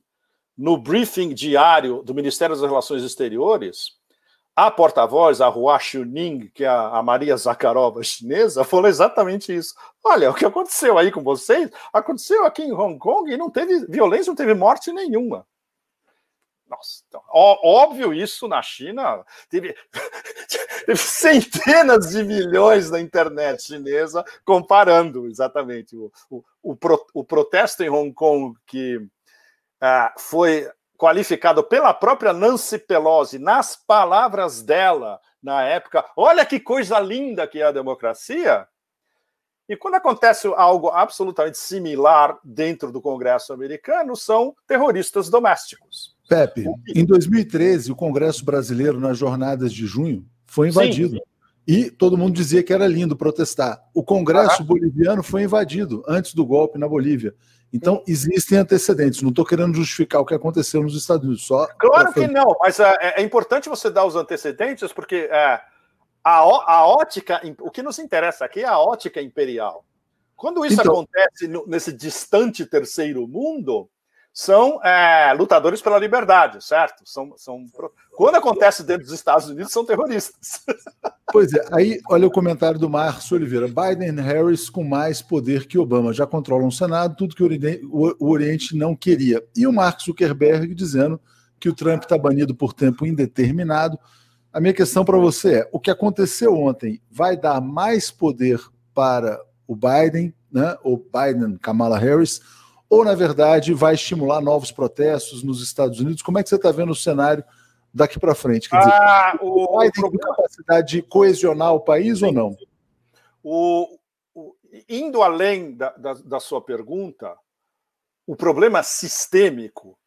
Speaker 2: no briefing diário do Ministério das Relações Exteriores, a porta-voz, a Hua Xuning, que é a Maria Zakharova chinesa, falou exatamente isso. Olha, o que aconteceu aí com vocês, aconteceu aqui em Hong Kong e não teve violência, não teve morte nenhuma. Nossa, então, ó, óbvio isso na China. Teve, teve, centenas de milhões na internet chinesa comparando exatamente o, o, o, pro, o protesto em Hong Kong que uh, foi qualificado pela própria Nancy Pelosi, nas palavras dela na época. Olha que coisa linda que é a democracia. E quando acontece algo absolutamente similar dentro do Congresso americano, são terroristas domésticos.
Speaker 1: Pepe, em 2013, o Congresso Brasileiro, nas jornadas de junho, foi invadido. Sim. E todo mundo dizia que era lindo protestar. O Congresso boliviano foi invadido antes do golpe na Bolívia. Então, existem antecedentes. Não estou querendo justificar o que aconteceu nos Estados Unidos. Só
Speaker 2: claro que não, mas é, é, é, importante você dar os antecedentes, porque é, a, a ótica, o que nos interessa aqui é a ótica imperial. Quando isso então, acontece no, nesse distante terceiro mundo, são é, lutadores pela liberdade, certo? São, são, quando acontece dentro dos Estados Unidos, são terroristas.
Speaker 1: Pois é, aí olha o comentário do Márcio Oliveira. Biden e Harris com mais poder que Obama já controlam o Senado, tudo que o Oriente, o não queria. E o Mark Zuckerberg dizendo que o Trump está banido por tempo indeterminado. A minha questão para você é: o que aconteceu ontem vai dar mais poder para o Biden, né, ou Biden, Kamala Harris, ou na verdade vai estimular novos protestos nos Estados Unidos? Como é que você está vendo o cenário daqui para frente? Quer dizer, ah, o Biden problema... tem capacidade de coesionar o país Sim. ou não?
Speaker 2: O, o, indo além da, da, da sua pergunta, o problema sistêmico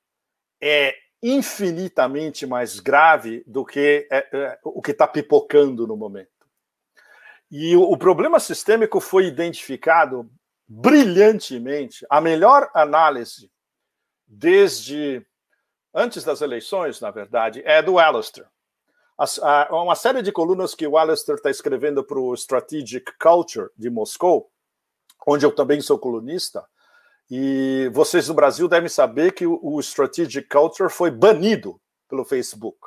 Speaker 2: é infinitamente mais grave do que é, é, o que está pipocando no momento. E o, o, problema sistêmico foi identificado brilhantemente. A melhor análise desde antes das eleições, na verdade, é do Alistair. uma série de colunas que o Alistair está escrevendo para o Strategic Culture de Moscou, onde eu também sou colunista, e vocês no Brasil devem saber que o Strategic Culture foi banido pelo Facebook.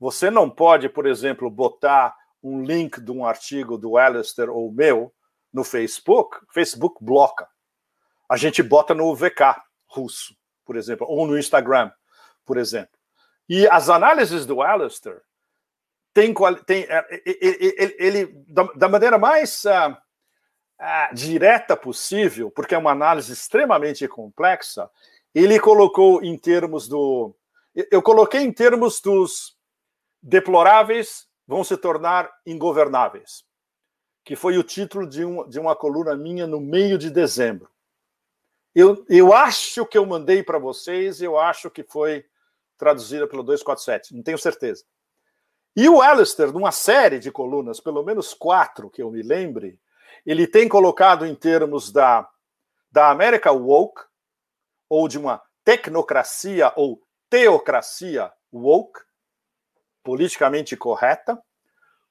Speaker 2: Você não pode, por exemplo, botar um link de um artigo do Alistair ou meu no Facebook, Facebook bloca. A gente bota no VK russo, por exemplo, ou no Instagram, por exemplo. E as análises do Alistair tem, tem ele, ele, ele da, da, maneira mais uh, direta possível, porque é uma análise extremamente complexa, ele colocou em termos do. Eu coloquei em termos dos deploráveis vão se tornar ingovernáveis, que foi o título de, um, de uma coluna minha no meio de dezembro. Eu, eu acho que eu mandei para vocês, eu acho que foi traduzida pelo 247, não tenho certeza. E o Alistair, numa série de colunas, pelo menos quatro que eu me lembre, ele tem colocado em termos da, da América woke, ou de uma tecnocracia ou teocracia woke, politicamente correta,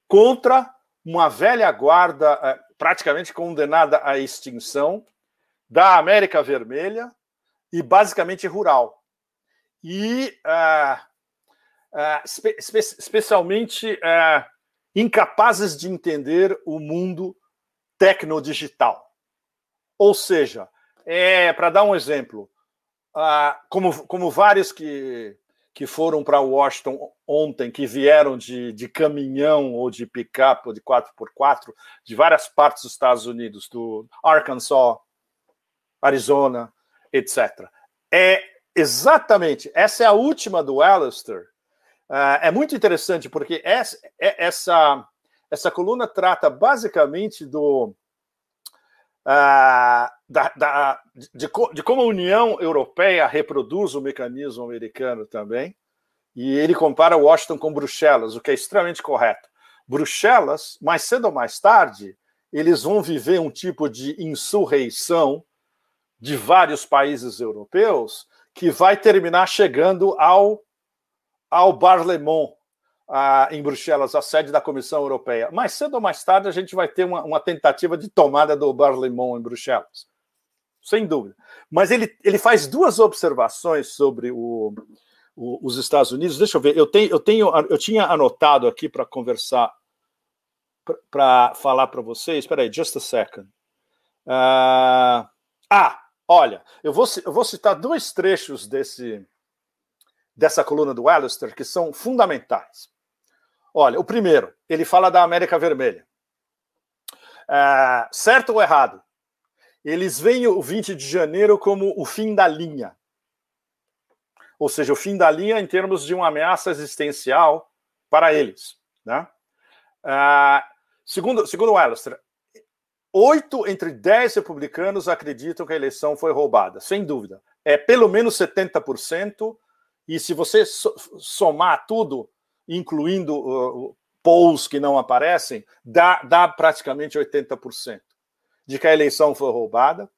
Speaker 2: contra uma velha guarda eh, praticamente condenada à extinção da América Vermelha e basicamente rural. E uh, uh, espe especialmente incapazes de entender o mundo tecnodigital. Ou seja, é, para dar um exemplo, ah, como, como vários que, que foram para Washington ontem, que vieram de, de caminhão ou de picape ou de 4x4, de várias partes dos Estados Unidos, do Arkansas, Arizona, etc. É exatamente, essa é a última do Alistair. Uh, é muito interessante porque essa, é, essa essa coluna trata basicamente do. Uh, da, da, de, de, como a União Europeia reproduz o mecanismo americano também, e ele compara Washington com Bruxelas, o que é extremamente correto. Bruxelas, mais cedo ou mais tarde, eles vão viver um tipo de insurreição de vários países europeus que vai terminar chegando ao, ao Barlemont, ah, em Bruxelas, a sede da Comissão Europeia. Mais cedo ou mais tarde, a gente vai ter uma, uma tentativa de tomada do Barlemont em Bruxelas. Sem dúvida. Mas ele, ele faz duas observações sobre o, o, os Estados Unidos. Deixa eu ver, eu, tenho, eu, tenho, eu tinha anotado aqui para conversar, para falar para vocês. Espera aí, just a second. Uh, ah, olha, eu vou, eu vou citar dois trechos desse, dessa coluna do Alistair que são fundamentais. Olha, o primeiro, ele fala da América Vermelha. É, certo ou errado? Eles veem o 20 de janeiro como o fim da linha. Ou seja, o fim da linha em termos de uma ameaça existencial para eles. Né? É, segundo, segundo o Alistair, oito entre dez republicanos acreditam que a eleição foi roubada, sem dúvida. É pelo menos 70%, e se você somar tudo, incluindo uh, polls que não aparecem, dá, dá praticamente 80% de que a eleição foi roubada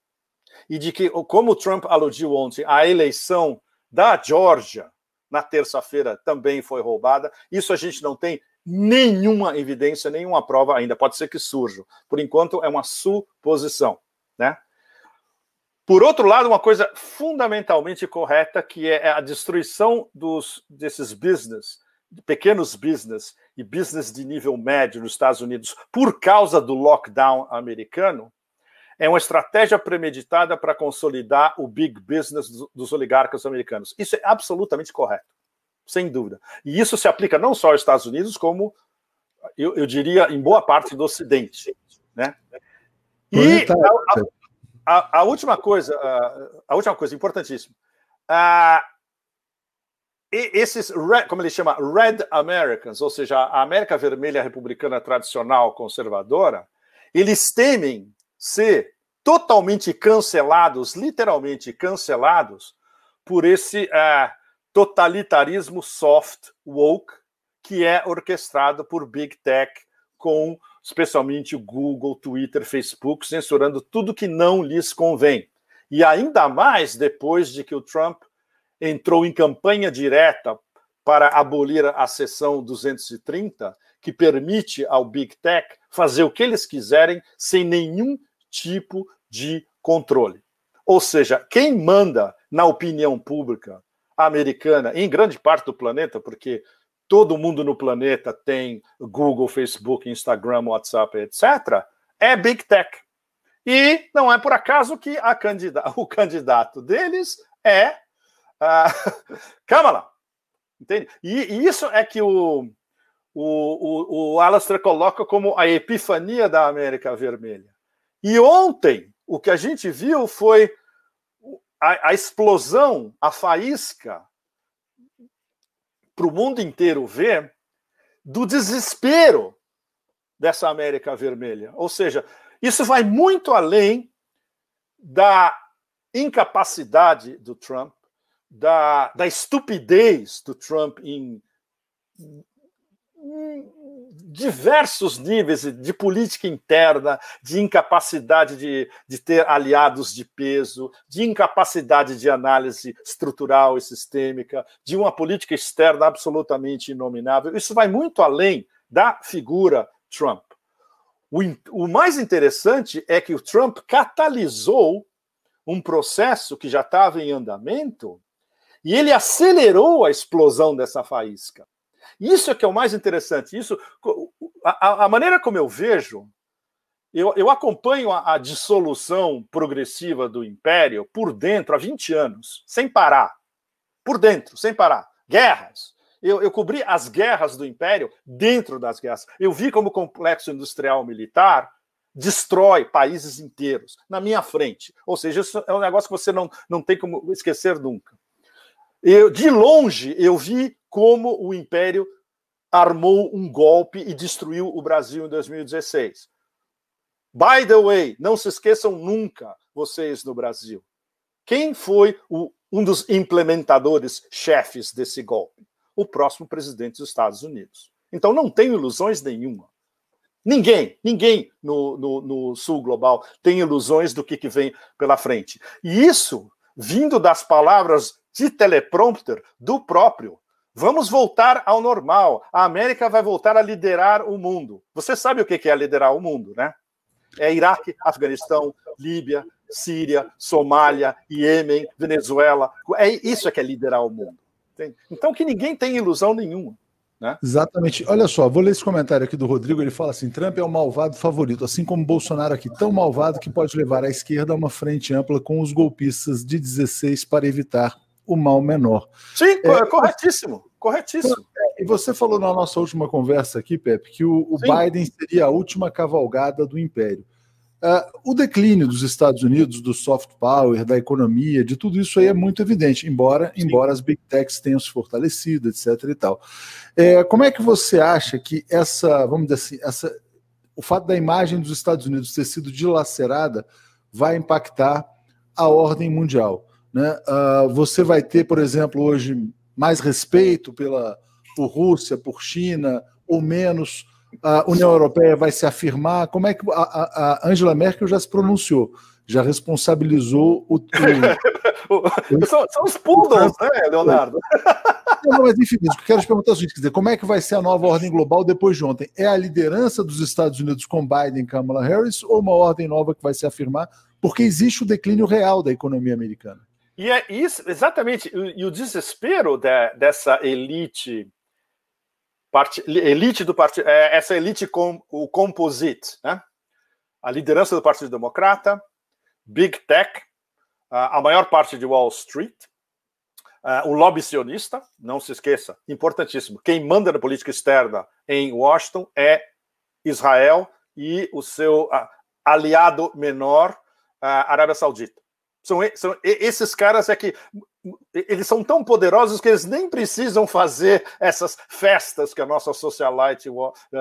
Speaker 2: e de que, como o Trump aludiu ontem, a eleição da Georgia na terça-feira também foi roubada. Isso a gente não tem nenhuma evidência, nenhuma prova ainda. Pode ser que surja. Por enquanto, é uma suposição, né? Por outro lado, uma coisa fundamentalmente correta, que é a destruição dos, desses business, pequenos business e business de nível médio nos Estados Unidos por causa do lockdown americano, é uma estratégia premeditada para consolidar o big business dos oligarcas americanos. Isso é absolutamente correto, sem dúvida. E isso se aplica não só aos Estados Unidos, como eu, eu diria em boa parte do Ocidente. Né? E a, a, a, última coisa, a, a, última coisa importantíssima. Uh, esses, como ele chama, Red Americans, ou seja, a América Vermelha republicana tradicional conservadora, eles temem ser totalmente cancelados, literalmente cancelados, por esse uh, totalitarismo soft woke que é orquestrado por Big Tech com especialmente Google, Twitter, Facebook, censurando tudo que não lhes convém. E ainda mais depois de que o Trump entrou em campanha direta para abolir a seção 230, que permite ao Big Tech fazer o que eles quiserem sem nenhum tipo de controle. Ou seja, quem manda na opinião pública americana, em grande parte do planeta, porque todo mundo no planeta tem Google, Facebook, Instagram, WhatsApp, etc., é Big Tech. E não é por acaso que o candidato deles é uh, Kamala. Entende? E, e, isso é que o, o, o, o Alastair coloca como a epifania da América Vermelha. E ontem, o que a gente viu foi a, a explosão, a faísca para o mundo inteiro ver do desespero dessa América Vermelha. Ou seja, isso vai muito além da incapacidade do Trump, da, da estupidez do Trump em diversos níveis de política interna, de incapacidade de, de ter aliados de peso, de incapacidade de análise estrutural e sistêmica, de uma política externa absolutamente inominável. Isso vai muito além da figura Trump. O, o mais interessante é que o Trump catalisou um processo que já estava em andamento e ele acelerou a explosão dessa faísca. Isso é que é o mais interessante. Isso, a, a maneira como eu vejo, eu, eu acompanho a, a, dissolução progressiva do império por dentro há 20 anos, sem parar. Por dentro, sem parar. Guerras. Eu, eu cobri as guerras do império dentro das guerras. Eu vi como o complexo industrial militar destrói países inteiros na minha frente. Ou seja, isso é um negócio que você não, não tem como esquecer nunca. Eu, de longe, eu vi como o Império armou um golpe e destruiu o Brasil em 2016. By the way, não se esqueçam nunca, vocês no Brasil, quem foi o, um dos implementadores chefes desse golpe? O próximo presidente dos Estados Unidos. Então não tenho ilusões nenhuma. Ninguém, ninguém no, no, no, sul global tem ilusões do que, que vem pela frente. E isso vindo das palavras de teleprompter do próprio. Vamos voltar ao normal. A América vai voltar a liderar o mundo. Você sabe o que é liderar o mundo, né? É Iraque, Afeganistão, Líbia, Síria, Somália, Iêmen, Venezuela. É isso é que é liderar o mundo. Então que ninguém tem ilusão nenhuma. Né?
Speaker 1: Exatamente. Olha só, vou ler esse comentário aqui do Rodrigo. Ele fala assim: Trump é o malvado favorito, assim como Bolsonaro aqui, tão malvado que pode levar a esquerda a uma frente ampla com os golpistas de 16 para evitar o mal menor.
Speaker 2: Sim, é, corretíssimo, corretíssimo.
Speaker 1: E você falou na nossa última conversa aqui, Pepe, que o, o Biden seria a última cavalgada do império. Uh, o declínio dos Estados Unidos, do soft power, da economia, de tudo isso aí é muito evidente, embora, embora as big techs tenham se fortalecido, etc. e tal. É, como é que você acha que essa, vamos dizer assim, essa, o fato da imagem dos Estados Unidos ter sido dilacerada vai impactar a ordem mundial? Né? Uh, você vai ter, por exemplo, hoje mais respeito pela, por Rússia, por China, ou menos? A União Europeia vai se afirmar? Como é que a, a Angela Merkel já se pronunciou? já responsabilizou o.
Speaker 2: o... são, são, os poodles, né, Leonardo?
Speaker 1: Não, mas enfim, o que eu quero te perguntar é o seguinte: quer dizer, como é que vai ser a nova ordem global depois de ontem? É a liderança dos Estados Unidos com Biden e Kamala Harris ou uma ordem nova que vai se afirmar? Porque existe o declínio real da economia americana.
Speaker 2: E é isso, exatamente, e o desespero de, dessa elite, part, elite do partido, é, essa elite com o composite, né? a liderança do Partido Democrata, Big Tech, a maior parte de Wall Street, o lobby sionista, não se esqueça, importantíssimo, quem manda na política externa em Washington é Israel e o seu aliado menor, a Arábia Saudita. São, são esses caras é que eles são tão poderosos que eles nem precisam fazer essas festas que a nossa socialite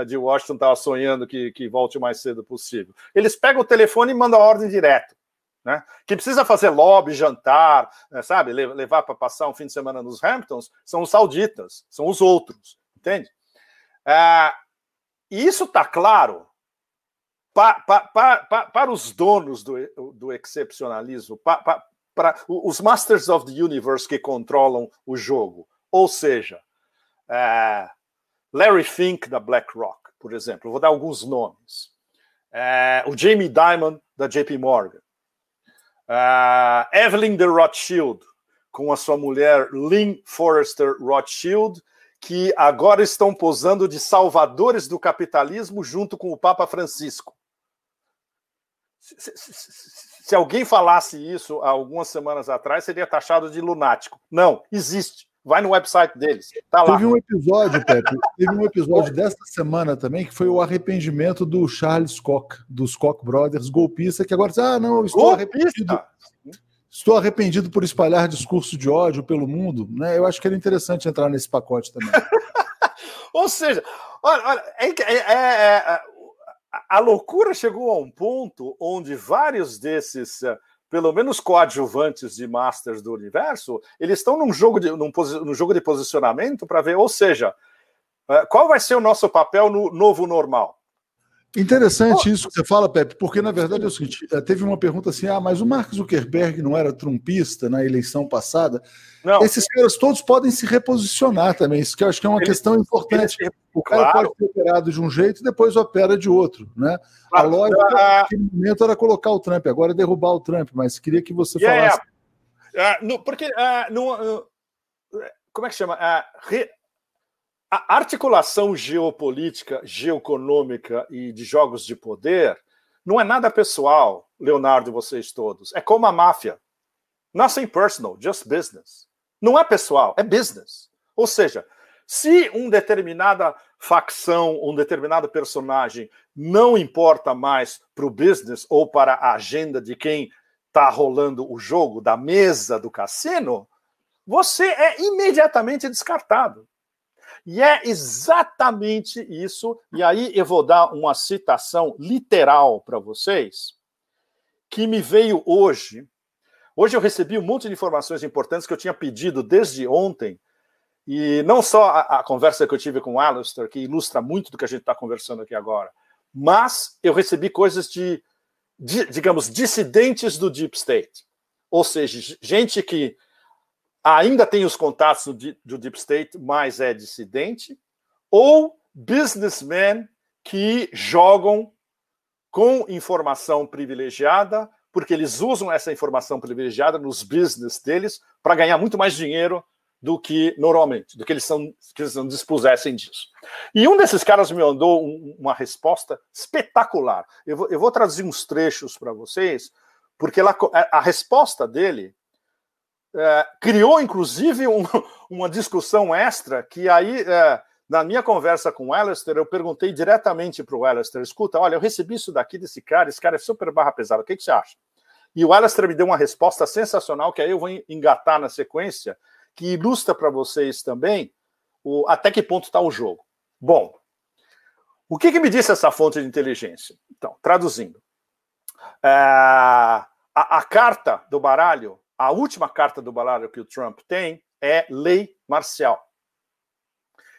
Speaker 2: de Washington estava sonhando que, que volte o mais cedo possível. Eles pegam o telefone e mandam a ordem direto. Né? Que precisa fazer lobby, jantar, né, sabe, levar para passar um fim de semana nos Hamptons, são os sauditas, são os outros, entende? É, e isso está claro pa, pa, pa, para os donos do, do excepcionalismo, para os Masters of the Universe que controlam o jogo. Ou seja, é, Larry Fink da BlackRock, por exemplo, vou dar alguns nomes. É, o Jamie Dimon da JP Morgan. É, Evelyn de Rothschild, com a sua mulher Lynn Forrester Rothschild, que agora estão posando de salvadores do capitalismo junto com o Papa Francisco. Se, se, se, alguém falasse isso há algumas semanas atrás, seria taxado de lunático. Não, existe. Vai no website deles. Tá
Speaker 1: lá. Teve um episódio, Pepe, teve um episódio desta semana também que foi o arrependimento do Charles Koch, dos Koch Brothers, golpista, que agora diz: ah, não, estou golpista. arrependido. Estou arrependido por espalhar discurso de ódio pelo mundo. Né? Eu acho que era interessante entrar nesse pacote também.
Speaker 2: Ou seja, olha, olha é, é, é, é a loucura chegou a um ponto onde vários desses, eh, pelo menos coadjuvantes de Masters do universo, eles estão num jogo de, num, num jogo de posicionamento para ver, ou seja, eh, qual vai ser o nosso papel no novo normal?
Speaker 1: Interessante isso que você fala, Pepe, porque na verdade é o seguinte: eh, teve uma pergunta assim: ah, mas o Mark Zuckerberg não era trumpista na eleição passada? Não. Esses caras todos podem se reposicionar também, isso que eu acho que é uma ele, questão importante. Ele, o cara claro. pode ser operado de um jeito e depois opera de outro, né? Claro. A lógica naquele momento era colocar o Trump, agora é derrubar o Trump, mas queria que você yeah, falasse.
Speaker 2: Yeah. Uh, no, porque uh, no, uh, como é que chama? Re a articulação geopolítica, geoeconômica e de jogos de poder não é nada pessoal, Leonardo e vocês todos. É como a máfia. Nothing personal, just business. Não é pessoal, é business. Ou seja, se um determinada facção, um determinado personagem não importa mais para o business ou para a agenda de quem está rolando o jogo, da mesa do cassino, você é imediatamente descartado. E é exatamente isso, e aí eu vou dar uma citação literal para vocês, que me veio hoje. Hoje eu recebi um monte de informações importantes que eu tinha pedido desde ontem, e não só a, a conversa que eu tive com o Alistair, que ilustra muito do que a gente está conversando aqui agora, mas eu recebi coisas de, de, digamos, dissidentes do Deep State. Ou seja, gente que ainda tem os contatos do, do Deep State, mas é dissidente, ou businessmen que jogam com informação privilegiada, porque eles usam essa informação privilegiada nos business deles para ganhar muito mais dinheiro do que normalmente, do que eles, são, que eles não dispusessem disso. E um desses caras me mandou um, uma resposta espetacular. Eu vou, eu vou traduzir uns trechos para vocês, porque ela, a resposta dele é, criou, inclusive, um, uma discussão extra que aí, é, na minha conversa com o Alistair, eu perguntei diretamente para o Alistair, escuta, olha, eu recebi isso daqui desse cara, esse cara é super barra pesada, o que, que você acha? E o Alistair me deu uma resposta sensacional, que aí eu vou engatar na sequência, que ilustra para vocês também o, até que ponto está o jogo. Bom, o que, que, me disse essa fonte de inteligência? Então, traduzindo, é, a, a carta do baralho a última carta do baralho que o Trump tem é lei marcial.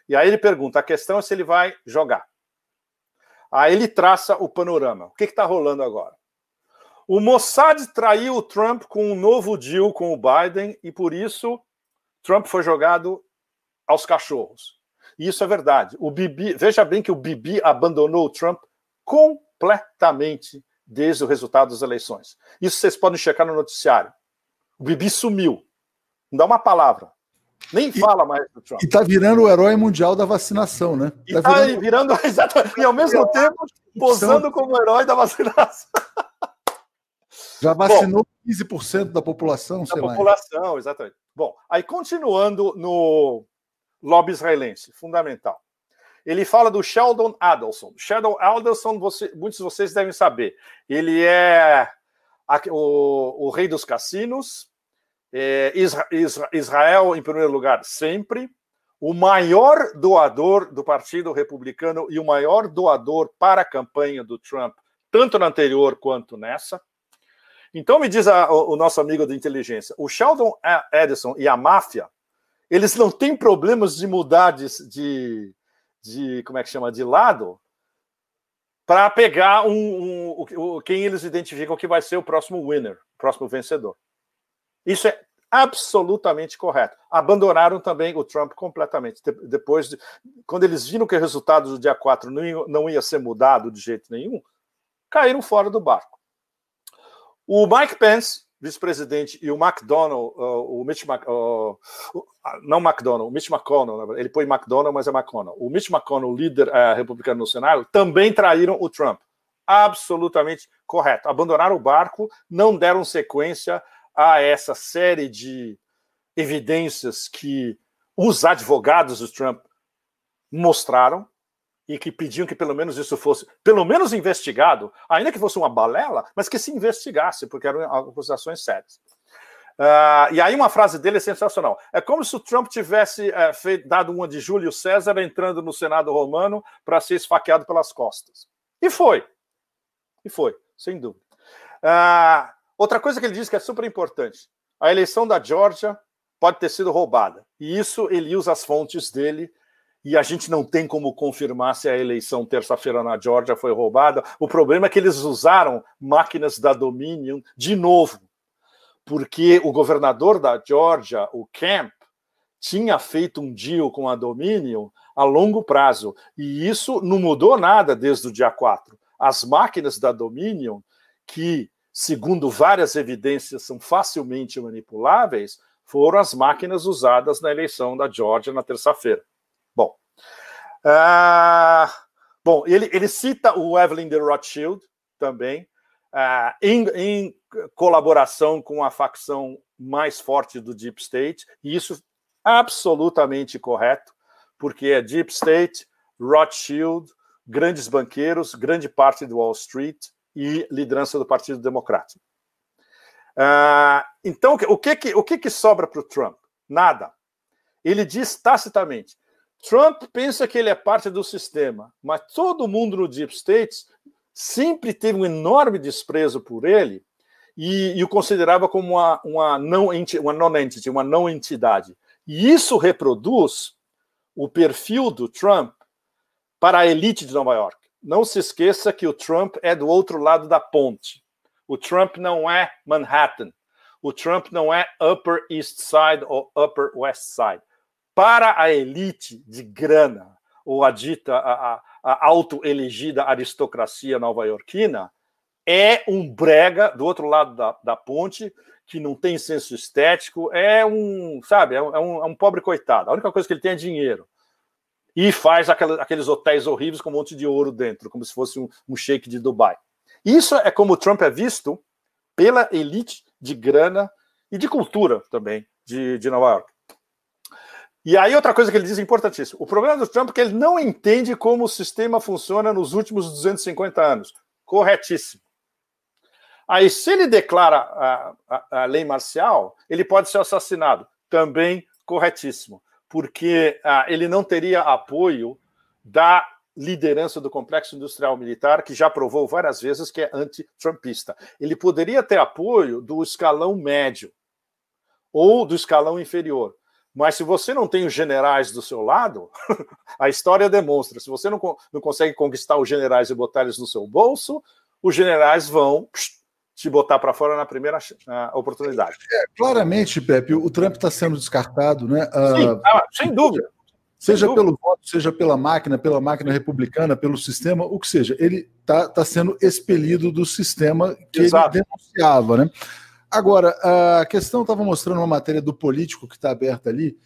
Speaker 2: E aí ele pergunta: a questão é se ele vai jogar. Aí ele traça o panorama. O que está rolando agora? O Mossad traiu o Trump com um novo deal com o Biden e por isso Trump foi jogado aos cachorros. E isso é verdade. O Bibi, veja bem que o Bibi abandonou o Trump completamente desde o resultado das eleições. Isso vocês podem checar no noticiário. O Bibi sumiu. Não dá uma palavra. Nem e, fala mais do Trump.
Speaker 1: E está virando o herói mundial da vacinação, né?
Speaker 2: E está tá virando... virando, exatamente, e ao mesmo tempo posando como herói da vacinação.
Speaker 1: Já vacinou Bom, 15% da população,
Speaker 2: da população, lá. exatamente. Bom, aí continuando no lobby israelense, fundamental. Ele fala do Sheldon Adelson. Sheldon Adelson, você, muitos de vocês devem saber. Ele é a, o, o, rei dos cassinos, é, Isra, Isra, Israel em primeiro lugar sempre, o maior doador do Partido Republicano e o maior doador para a campanha do Trump, tanto na anterior quanto nessa. Então, me diz a, o, o, nosso amigo de inteligência, o Sheldon Edison e a máfia, eles não têm problemas de mudar de, de, de como é que chama, de lado, para pegar um, um, um, quem eles identificam que vai ser o próximo winner, o próximo vencedor. Isso é absolutamente correto. Abandonaram também o Trump completamente. Depois, de, quando eles viram que o resultado do dia 4 não ia, não ia ser mudado de jeito nenhum, caíram fora do barco. O Mike Pence, vice-presidente, e o McDonnell, uh, o Mitch Mc, uh, não McDonnell, o Mitch McConnell, ele põe McDonnell, mas é McConnell. O Mitch McConnell, líder uh, republicano no Senado, também traíram o Trump. Absolutamente correto. Abandonaram o barco, não deram sequência a essa série de evidências que os advogados do Trump mostraram, e que pediam que pelo menos isso fosse, pelo menos investigado, ainda que fosse uma balela, mas que se investigasse, porque eram acusações sérias. Uh, e aí uma frase dele é sensacional. É como se o Trump tivesse uh, feito, dado uma de Júlio César entrando no Senado romano para ser esfaqueado pelas costas. E foi. E foi, sem dúvida. Uh, outra coisa que ele diz que é super importante: a eleição da Georgia pode ter sido roubada. E isso ele usa as fontes dele e a gente não tem como confirmar se a eleição terça-feira na Georgia foi roubada. O problema é que eles usaram máquinas da Dominion de novo, porque o governador da Georgia, o Camp, tinha feito um deal com a Dominion a longo prazo, e isso não mudou nada desde o dia 4. As máquinas da Dominion, que, segundo várias evidências, são facilmente manipuláveis, foram as máquinas usadas na eleição da Georgia na terça-feira. Bom, uh, bom ele, ele cita o Evelyn de Rothschild também, uh, em, em colaboração com a facção mais forte do Deep State, e isso absolutamente correto, porque é Deep State, Rothschild, grandes banqueiros, grande parte do Wall Street e liderança do Partido Democrático. Uh, então, o que, que, o que, que sobra para o Trump? Nada. Ele diz tacitamente: Trump pensa que ele é parte do sistema, mas todo mundo no Deep State sempre teve um enorme desprezo por ele e, e o considerava como uma, uma não uma non-entity, uma não entidade. E isso reproduz o perfil do Trump para a elite de Nova York. Não se esqueça que o Trump é do outro lado da ponte. O Trump não é Manhattan. O Trump não é Upper East Side ou Upper West Side para a elite de grana, ou a dita, a, a auto-elegida aristocracia nova-iorquina, é um brega do outro lado da, da ponte, que não tem senso estético, é um, sabe, é um, é um, pobre coitado. A única coisa que ele tem é dinheiro. E faz aquela, aqueles hotéis horríveis com um monte de ouro dentro, como se fosse um, um shake de Dubai. Isso é como o Trump é visto pela elite de grana e de cultura também de, de Nova York. E aí, outra coisa que ele diz é importantíssimo: o problema do Trump é que ele não entende como o sistema funciona nos últimos 250 anos. Corretíssimo. Aí, se ele declara a, a, a lei marcial, ele pode ser assassinado. Também corretíssimo. Porque ah, ele não teria apoio da liderança do complexo industrial militar, que já provou várias vezes que é anti-trumpista. Ele poderia ter apoio do escalão médio ou do escalão inferior. Mas se você não tem os generais do seu lado, a história demonstra: se você não, não consegue conquistar os generais e botar eles no seu bolso, os generais vão psh, te botar para fora na primeira oportunidade.
Speaker 1: É, claramente, Pepe, o Trump está sendo descartado, né?
Speaker 2: Sim, uh, ah, sem dúvida.
Speaker 1: Seja sem pelo voto, seja pela máquina, pela máquina republicana, pelo sistema, o que seja, ele está tá sendo expelido do sistema que Exato. ele denunciava, né? Agora, a questão estava mostrando uma matéria do político que está aberta ali,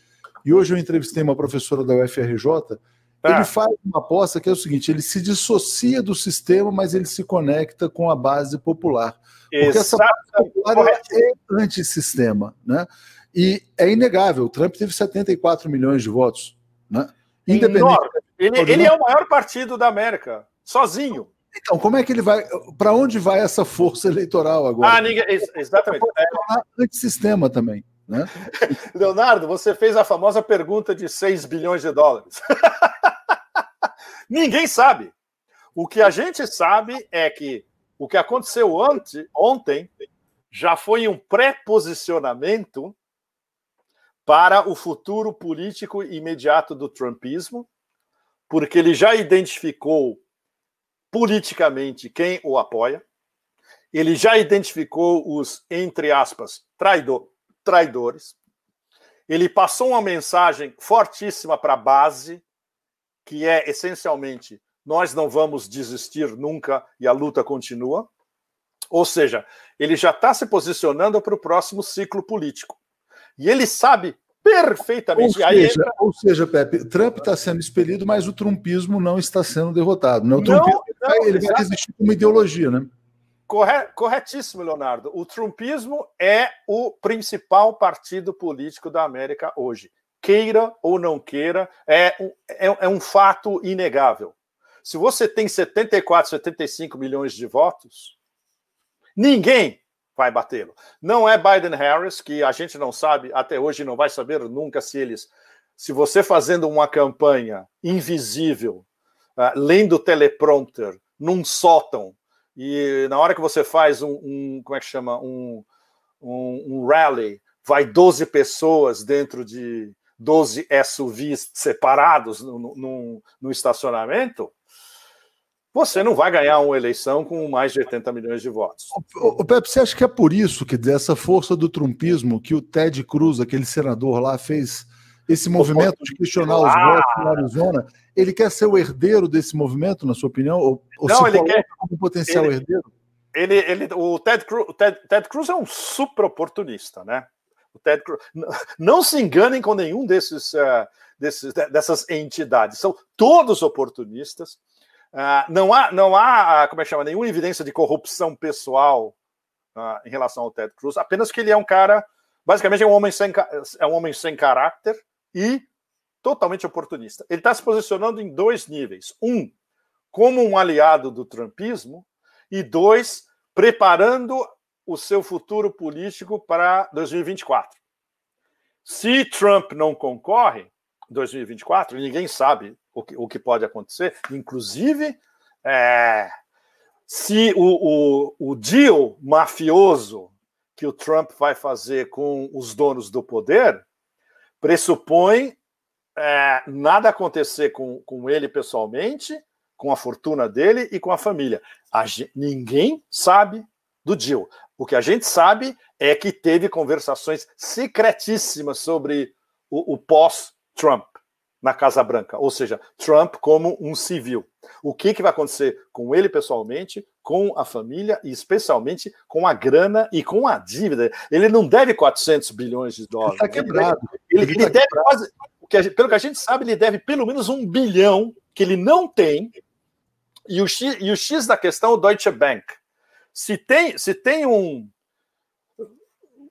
Speaker 1: e hoje eu entrevistei uma professora da UFRJ ele é. faz uma aposta que é o seguinte: ele se dissocia do sistema, mas ele se conecta com a base popular. Porque essa popular é antissistema. Né? E é inegável: o Trump teve 74 milhões de votos. Né?
Speaker 2: Independente. Ele, ele é o maior partido da América, sozinho.
Speaker 1: Então, como é que ele vai. Para onde vai essa força eleitoral agora?
Speaker 2: Ah, ninguém, exatamente. É
Speaker 1: antissistema também. Né?
Speaker 2: Leonardo, você fez a famosa pergunta de 6 bilhões de dólares. Ninguém sabe. O que a gente sabe é que o que aconteceu ante, ontem já foi um pré-posicionamento para o futuro político imediato do Trumpismo, porque ele já identificou politicamente quem o apoia, ele já identificou os, entre aspas, traidor, traidores, ele passou uma mensagem fortíssima para a base, que é essencialmente nós não vamos desistir nunca e a luta continua. Ou seja, ele já está se posicionando para o próximo ciclo político. E ele sabe perfeitamente.
Speaker 1: Ou seja, entra... ou seja Pepe, Trump está sendo expelido, mas o trumpismo não está sendo derrotado. Né? O trumpismo não, não, ele vai existir como ideologia, né?
Speaker 2: Corretíssimo, Leonardo. O trumpismo é o principal partido político da América hoje queira ou não queira, é um, é, é um fato inegável. Se você tem 74, 75 milhões de votos, ninguém vai batê-lo. Não é Biden Harris, que a gente não sabe, até hoje não vai saber nunca se eles. Se você fazendo uma campanha invisível, uh, lendo teleprompter, num sótão, e na hora que você faz um, um como é que chama? Um, um, um rally, vai 12 pessoas dentro de, 12 SUVs separados no, no, no, estacionamento, você não vai ganhar uma eleição com mais de 80 milhões de votos.
Speaker 1: O, o Pepe, você acha que é por isso que dessa força do trumpismo que o Ted Cruz, aquele senador lá, fez esse movimento de questionar os ah. votos na Arizona? Ele quer ser o herdeiro desse movimento, na sua opinião? Ou, ou
Speaker 2: não, ele quer
Speaker 1: como potencial
Speaker 2: ele,
Speaker 1: herdeiro?
Speaker 2: Ele, ele, o Ted Cruz, o Ted, Ted Cruz é um super oportunista, né? O Ted Cruz. Não se enganem com nenhum desses, uh, desses dessas entidades. São todos oportunistas. Uh, não há, não há, como é que chama, nenhuma evidência de corrupção pessoal uh, em relação ao Ted Cruz. Apenas que ele é um cara, basicamente é um homem sem, é um homem sem caráter e totalmente oportunista. Ele está se posicionando em dois níveis: um, como um aliado do trumpismo, e dois, preparando o seu futuro político para 2024. Se Trump não concorre em 2024, ninguém sabe o que, o que pode acontecer, inclusive é, se o, o, o deal mafioso que o Trump vai fazer com os donos do poder pressupõe é, nada acontecer com, com ele pessoalmente, com a fortuna dele e com a família. A, ninguém sabe do deal. O que a gente sabe é que teve conversações secretíssimas sobre o, o pós-Trump na Casa Branca, ou seja, Trump como um civil. O que, que vai acontecer com ele pessoalmente, com a família e especialmente com a grana e com a dívida? Ele não deve 400 bilhões de dólares.
Speaker 1: Está quebrado.
Speaker 2: Ele, ele, ele tá deve quase, que pelo que a gente sabe, ele deve pelo menos um bilhão que ele não tem. E o X, e o X da questão, o Deutsche Bank. Se tem, se tem um.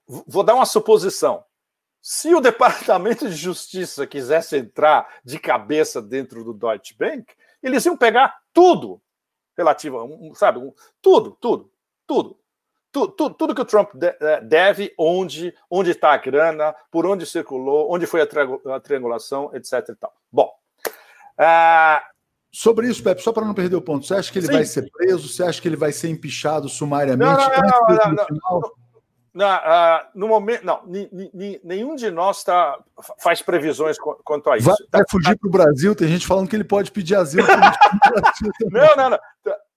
Speaker 2: Vou dar uma suposição. Se o Departamento de Justiça quisesse entrar de cabeça dentro do Deutsche Bank, eles iam pegar tudo relativo, sabe? Tudo, tudo, tudo. Tudo, tudo, tudo que o Trump eh, deve, onde onde está a grana, por onde circulou, onde foi a triangulação, etc. E tal. Bom, uh,
Speaker 1: Sobre isso, Pepe, só para não perder o ponto, você acha que ele Sim. vai ser preso? Você acha que ele vai ser empichado sumariamente? Não, não,
Speaker 2: não, não, não uh, no momento, não, nenhum de nós tá, faz previsões quanto a isso.
Speaker 1: Vai, vai fugir para o Brasil? Tem gente falando que ele pode pedir asilo.
Speaker 2: não, não, não.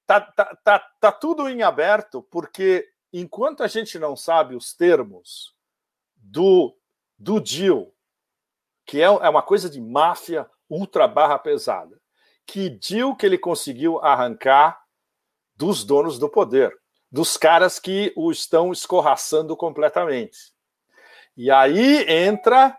Speaker 2: Tá, tá, tá, tá tudo em aberto, porque enquanto a gente não sabe os termos do, do deal, que é, é uma coisa de máfia ultra barra pesada, que deal que ele conseguiu arrancar dos donos do poder, dos caras que o estão escorraçando completamente. E aí entra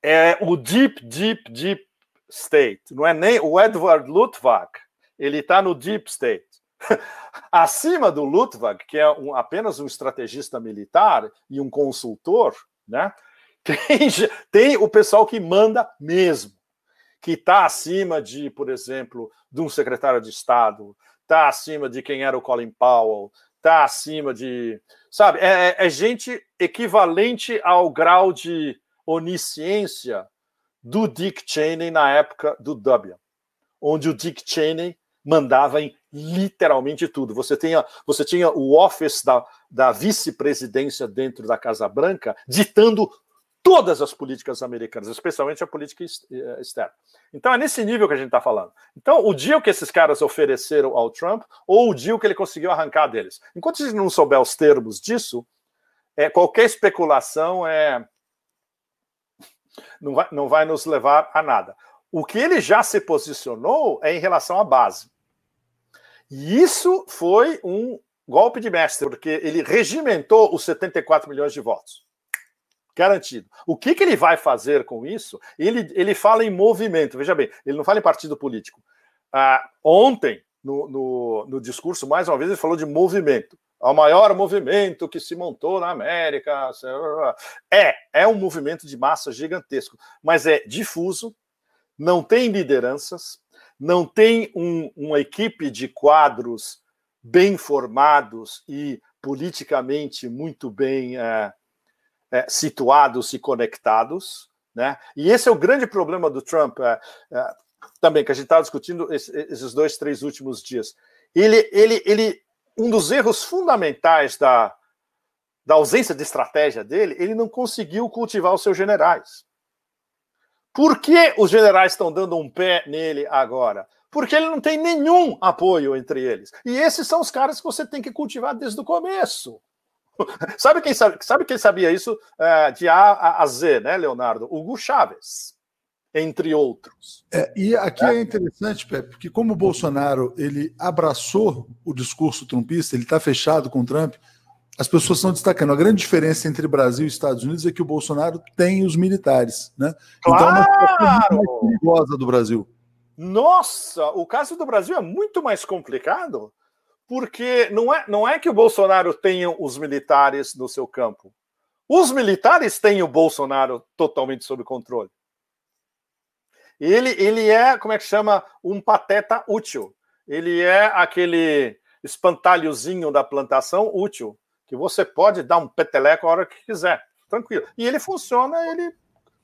Speaker 2: é, o deep, deep, deep state. Não é nem o Edward Luttwak, ele está no deep state. Acima do Luttwak, que é um, apenas um estrategista militar e um consultor, né? Tem, tem o pessoal que manda mesmo, que está acima de, por exemplo, de um secretário de Estado, está acima de quem era o Colin Powell, está acima de. Sabe, é, é, é gente equivalente ao grau de onisciência do Dick Cheney na época do W, onde o Dick Cheney mandava em literalmente tudo. Você tinha, você tinha o office da, da vice-presidência dentro da Casa Branca ditando todas as políticas americanas, especialmente a política eh, externa. Então é nesse nível que a gente está falando. Então, o deal que esses caras ofereceram ao Trump, ou o deal que ele conseguiu arrancar deles. Enquanto a gente não souber os termos disso, é, qualquer especulação é não vai, não vai nos levar a nada. O que ele já se posicionou é em relação à base. E isso foi um golpe de mestre, porque ele regimentou os 74 milhões de votos. Garantido. O que, que ele vai fazer com isso? Ele, ele fala em movimento. Veja bem, ele não fala em partido político. Ah, ontem, no, no, no discurso, mais uma vez, ele falou de movimento ao maior movimento que se montou na América. É, é um movimento de massa gigantesco, mas é difuso, não tem lideranças, não tem um, uma equipe de quadros bem formados e politicamente muito bem é, é, situados e conectados. Né? E esse é o grande problema do Trump, é, é também, que a gente estava discutindo esses dois, três últimos dias. Ele, ele, ele um dos erros fundamentais da, da ausência de estratégia dele, ele não conseguiu cultivar os seus generais. Por que os generais estão dando um pé nele agora? Porque ele não tem nenhum apoio entre eles. E esses são os caras que você tem que cultivar desde o começo. Sabe, quem sabe, sabe quem sabia isso uh, de A a Z, né, Leonardo? Hugo Chávez entre outros.
Speaker 1: É, e aqui é. é interessante, Pepe, que como o Bolsonaro ele abraçou o discurso trumpista, ele está fechado com o Trump, as pessoas estão destacando. A grande diferença entre Brasil e Estados Unidos é que o Bolsonaro tem os militares, né?
Speaker 2: Claro! Então é uma
Speaker 1: muito perigosa do Brasil.
Speaker 2: Nossa, o caso do Brasil é muito mais complicado, porque não é, não é que o Bolsonaro tenha os militares no seu campo. Os militares têm o Bolsonaro totalmente sob controle. Ele, ele é, como é que chama? Um pateta útil. Ele é aquele espantalhozinho da plantação útil, que você pode dar um peteleco a hora que quiser, tranquilo. E ele funciona, ele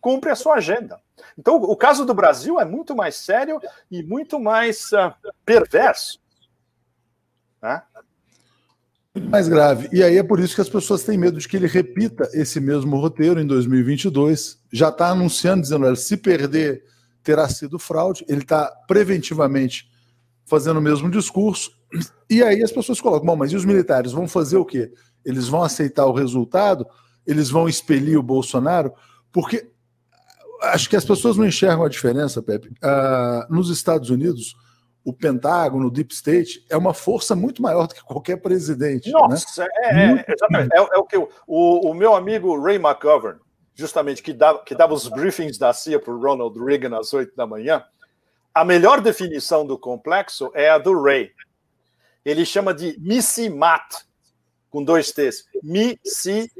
Speaker 2: cumpre a sua agenda. Então, o caso do Brasil é muito mais sério e muito mais uh, perverso. Né?
Speaker 1: Mais grave. E aí é por isso que as pessoas têm medo de que ele repita esse mesmo roteiro em 2022. Já está anunciando, dizendo, se perder terá sido fraude, ele está preventivamente fazendo o mesmo discurso, e aí as pessoas colocam, bom, mas e os militares vão fazer o quê? Eles vão aceitar o resultado? Eles vão expelir o Bolsonaro? Porque acho que as pessoas não enxergam a diferença, Pepe. Uh, nos Estados Unidos, o Pentágono, o Deep State, é uma força muito maior do que qualquer presidente.
Speaker 2: Né? Nossa, né? é, é, exatamente. É, é, o que o, o, meu amigo Ray McGovern, justamente que dava, que dava os briefings da CIA para o Ronald Reagan às oito da manhã, a melhor definição do complexo é a do Ray. Ele chama de MISIMAT, com dois T's. MISI-M-A-T-T.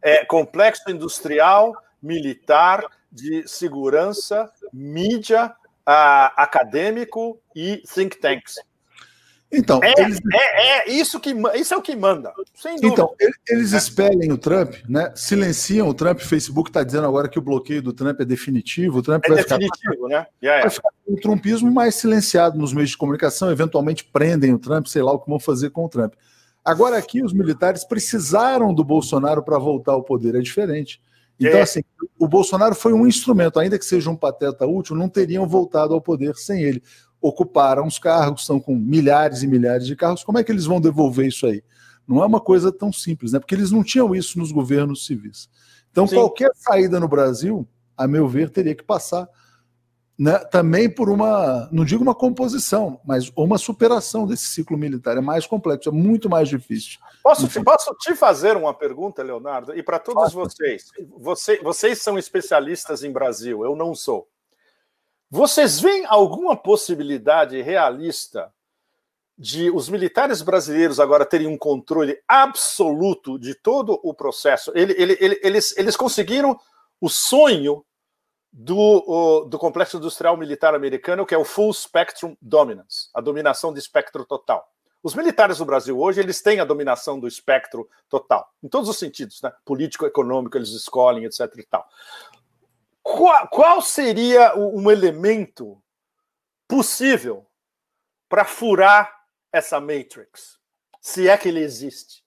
Speaker 2: É complexo industrial, militar, de segurança, mídia, acadêmico e think tanks. Então, é, eles... é, é, isso que isso é o que manda.
Speaker 1: Então, eles expelem o Trump, né? Silenciam o Trump. O Facebook está dizendo agora que o bloqueio do Trump é definitivo. O Trump
Speaker 2: é
Speaker 1: vai
Speaker 2: definitivo,
Speaker 1: ficar...
Speaker 2: né?
Speaker 1: Yeah, vai ficar o trumpismo mais silenciado nos meios de comunicação. Eventualmente prendem o Trump, sei lá o que vão fazer com o Trump. Agora aqui os militares precisaram do Bolsonaro para voltar ao poder. É diferente. Então, é. assim, o Bolsonaro foi um instrumento, ainda que seja um pateta útil, não teriam voltado ao poder sem ele. ocuparam os cargos, estão com milhares e milhares de cargos. Como é que eles vão devolver isso aí? Não é uma coisa tão simples, né? Porque eles não tinham isso nos governos civis. Então, Sim. qualquer saída no Brasil, a meu ver, teria que passar né, também por uma, não digo uma composição, mas uma superação desse ciclo militar. É mais complexo, é muito mais difícil.
Speaker 2: Posso, te, posso te fazer uma pergunta, Leonardo? E para todos vocês, você, vocês são especialistas em Brasil, eu não sou. Vocês veem alguma possibilidade realista de os militares brasileiros agora terem um controle absoluto de todo o processo? Ele, ele, ele, eles, eles conseguiram o sonho do, o, do complexo industrial militar americano, que é o Full Spectrum Dominance, a dominação de espectro total. Os militares do Brasil hoje, eles têm a dominação do espectro total, em todos os sentidos, né? político, econômico, eles escolhem, etc. e tal. Qual, qual seria um elemento possível para furar essa matrix, se é que ele existe?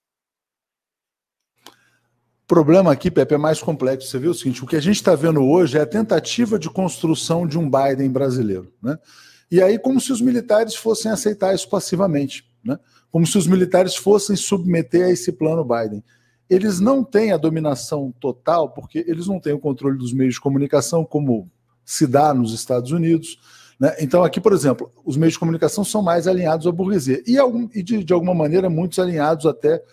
Speaker 1: O problema aqui, Pepe, é mais complexo. Você viu o seguinte: o que a gente está vendo hoje é a tentativa de construção de um Biden brasileiro. Né? E aí, como se os militares fossem aceitar isso passivamente, né? como se os militares fossem submeter a esse plano Biden. Eles não têm a dominação total, porque eles não têm o controle dos meios de comunicação, como se dá nos Estados Unidos. Né? Então, aqui, por exemplo, os meios de comunicação são mais alinhados à burguesia e, algum, e de, de alguma maneira, muitos alinhados até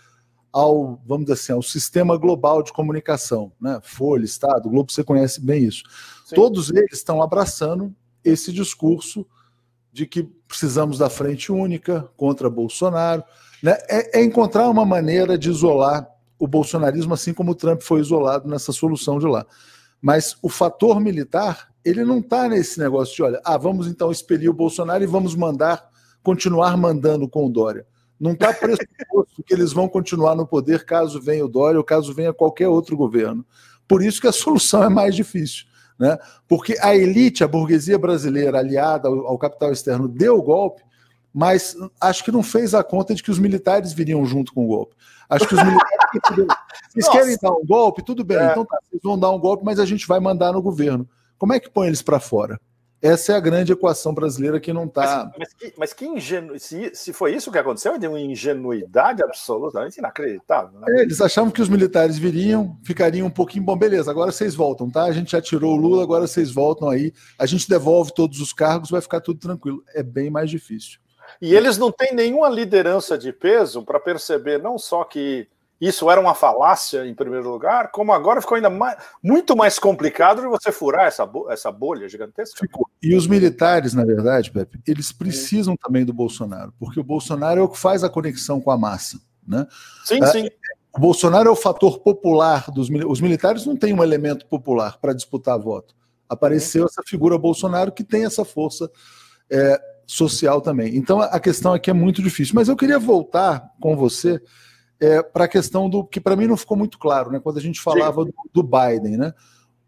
Speaker 1: ao, vamos dizer assim, ao sistema global de comunicação, né? Folha, Estado, Globo, você conhece bem isso. Sim. Todos eles estão abraçando esse discurso de que precisamos da frente única contra Bolsonaro. Né? É, é, encontrar uma maneira de isolar o bolsonarismo, assim como o Trump foi isolado nessa solução de lá. Mas o fator militar, ele não está nesse negócio de, olha, ah, vamos então expelir o Bolsonaro e vamos mandar, continuar mandando com o Dória. Não está pressuposto que eles vão continuar no poder caso venha o Dória ou caso venha qualquer outro governo. Por isso que a solução é mais difícil. Né? Porque a elite, a burguesia brasileira aliada ao, ao capital externo, deu o golpe, mas acho que não fez a conta de que os militares viriam junto com o golpe. Acho que os militares. Vocês querem dar um golpe? Tudo bem, é. então tá, vocês vão dar um golpe, mas a gente vai mandar no governo. Como é que põe eles para fora? Essa é a grande equação brasileira que não está.
Speaker 2: Mas, mas, que, mas que ingenu... se, se foi isso que aconteceu, de uma ingenuidade absolutamente inacreditável. Né?
Speaker 1: É, eles achavam que os militares viriam, ficariam um pouquinho. Bom, beleza, agora vocês voltam, tá? A gente já tirou o Lula, agora vocês voltam aí. A gente devolve todos os cargos, vai ficar tudo tranquilo. É bem mais difícil.
Speaker 2: E eles não têm nenhuma liderança de peso para perceber não só que isso era uma falácia em primeiro lugar, como agora ficou ainda mais, muito mais complicado de você furar essa, essa bolha gigantesca. Ficou.
Speaker 1: E os militares, na verdade, Pepe, eles precisam também do Bolsonaro, porque o Bolsonaro é o que faz a conexão com a massa. Né?
Speaker 2: Sim, é, sim.
Speaker 1: O Bolsonaro é o fator popular dos Os militares não têm um elemento popular para disputar voto. Apareceu essa figura Bolsonaro que tem essa força é, social também. Então a questão aqui é muito difícil. Mas eu queria voltar com você é, para a questão do que para mim não ficou muito claro, né? Quando a gente falava do, do, Biden, né?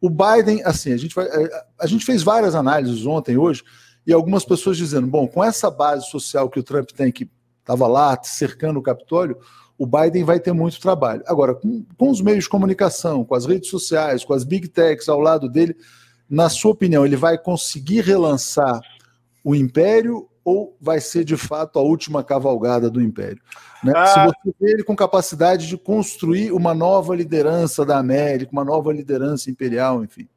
Speaker 1: O Biden, assim, a gente, vai, é, a gente fez várias análises ontem, hoje, e algumas pessoas dizendo, bom, com essa base social que o Trump tem, que estava lá cercando o Capitólio, o Biden vai ter muito trabalho. Agora, com, com os meios de comunicação, com as redes sociais, com as big techs ao lado dele, na sua opinião, ele vai conseguir relançar o império ou vai ser de fato a última cavalgada do império? Né? Ah. Se você vê ele com capacidade de construir uma nova liderança da América, uma nova liderança imperial, enfim.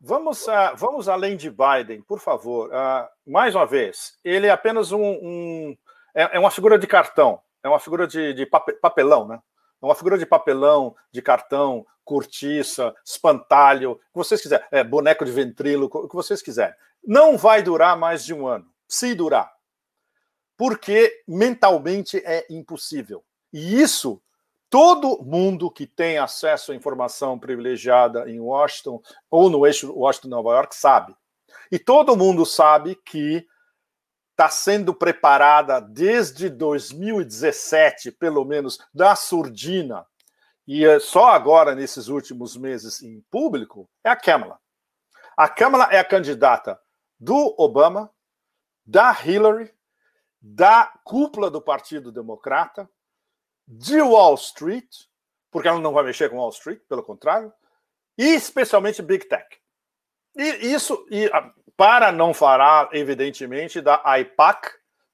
Speaker 2: Vamos, uh, vamos além de Biden, por favor. Uh, mais uma vez, ele é apenas um. um é, é, uma figura de cartão, é uma figura de, de papelão, né? É uma figura de papelão, de cartão, cortiça, espantalho, o que vocês quiserem, é, boneco de ventríloco, o que vocês quiserem. Não vai durar mais de um ano, se durar porque mentalmente é impossível. E isso todo mundo que tem acesso à informação privilegiada em Washington ou no eixo Washington-Nova York sabe. E todo mundo sabe que está sendo preparada desde 2017, pelo menos, da surdina, e é só agora, nesses últimos meses em público, é a Kamala. A Kamala é a candidata do Obama, da Hillary da cúpula do Partido Democrata, de Wall Street, porque ela não vai mexer com Wall Street, pelo contrário, e especialmente Big Tech. E isso, e para não falar, evidentemente, da AIPAC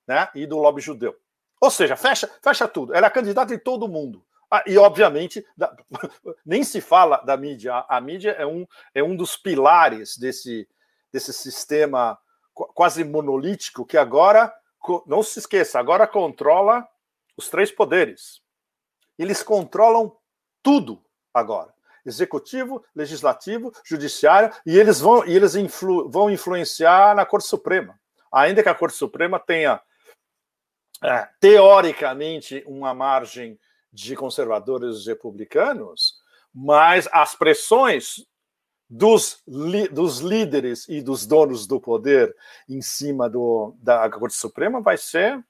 Speaker 2: né, e do lobby judeu. Ou seja, fecha, fecha tudo. Ela é candidata em todo mundo. Ah, e, obviamente, da, nem se fala da mídia. A, a, mídia é um, é um dos pilares desse, desse sistema quase monolítico que agora, não se esqueça, agora controla os três poderes. Eles controlam tudo agora executivo, legislativo, judiciário, e eles vão, e eles influ, vão influenciar na Corte Suprema. Ainda que a Corte Suprema tenha, é, teoricamente, uma margem de conservadores republicanos, mas as pressões dos, dos líderes e dos donos do poder em cima do, da Corte Suprema vai ser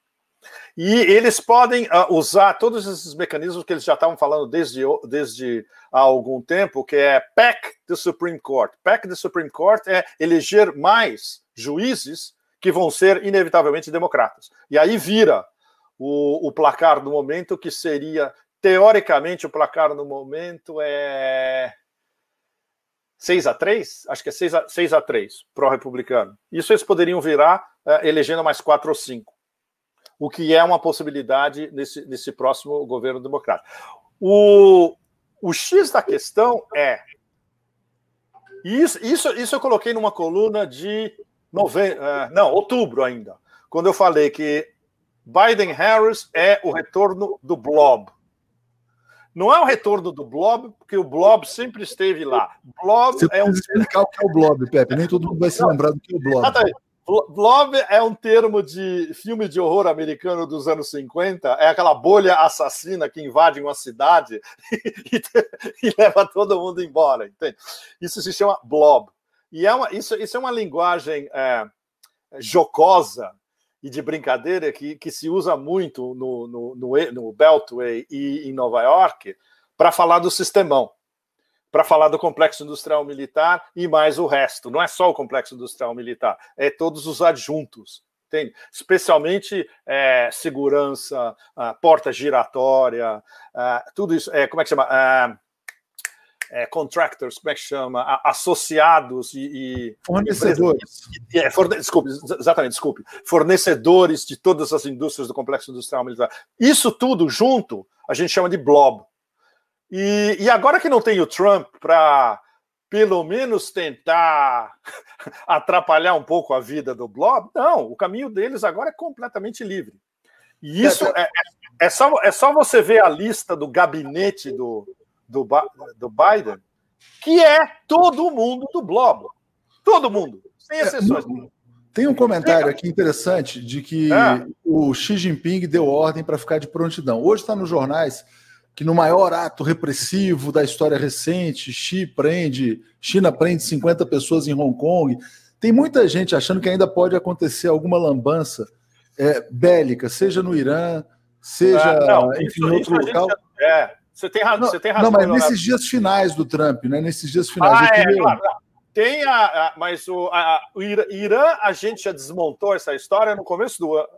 Speaker 2: e eles podem uh, usar todos esses mecanismos que eles já estavam falando desde, desde há algum tempo, que é PAC do Supreme Court. PAC do Supreme Court é eleger mais juízes que vão ser inevitavelmente democratas. E aí vira o, o placar no momento que seria, teoricamente, o placar no momento é 6 a 3 Acho que é 6 a, 6 a 3 pró-republicano. Isso eles poderiam virar uh, elegendo mais 4 ou 5 o que é uma possibilidade nesse, nesse próximo governo democrata. O, o X da questão é. Isso, isso, isso eu coloquei numa coluna de novembro, uh, não, outubro ainda, quando eu falei que Biden-Harris é o retorno do blob. Não é o retorno do blob, porque o blob sempre esteve lá. Blob
Speaker 1: Você é um. explicar o que é o blob, Pepe. Nem todo mundo vai se lembrar do que é o blob. Exatamente.
Speaker 2: Blob é um termo de filme de horror americano dos anos 50. É aquela bolha assassina que invade uma cidade e, e leva todo mundo embora. Entende? Isso se chama blob. E é uma, isso, isso é uma linguagem é, jocosa e de brincadeira que, que se usa muito no, no, no, no Beltway e em Nova York para falar do sistemão para falar do complexo industrial militar e mais o resto. Não é só o complexo industrial militar, é todos os adjuntos. Entende? Especialmente é, segurança, porta giratória, tudo isso. É, como é que chama? É, contractors, como é que chama? associados e. e
Speaker 1: fornecedores.
Speaker 2: É, forne, desculpe, exatamente, desculpe. Fornecedores de todas as indústrias do complexo industrial militar. Isso tudo junto a gente chama de blob. E, e agora que não tem o Trump para pelo menos tentar atrapalhar um pouco a vida do Blob, não, o caminho deles agora é completamente livre. E isso é, é, é, só, é só você ver a lista do gabinete do, do, do Biden, que é todo mundo do Blob. Todo mundo, sem é, exceções.
Speaker 1: Tem um comentário aqui interessante de que é. o Xi Jinping deu ordem para ficar de prontidão. Hoje está nos jornais que no maior ato repressivo da história recente, Xi prende, China prende 50 pessoas em Hong Kong. Tem muita gente achando que ainda pode acontecer alguma lambança é, bélica, seja no Irã, seja ah, não, em outro local.
Speaker 2: Gente, é, você tem razão. Não, você tem razão
Speaker 1: não mas nesses dias finais do Trump, né? Nesses dias finais. Ah,
Speaker 2: é, claro, Tem a, a mas o, a, o Irã, a gente já desmontou essa história no começo do ano.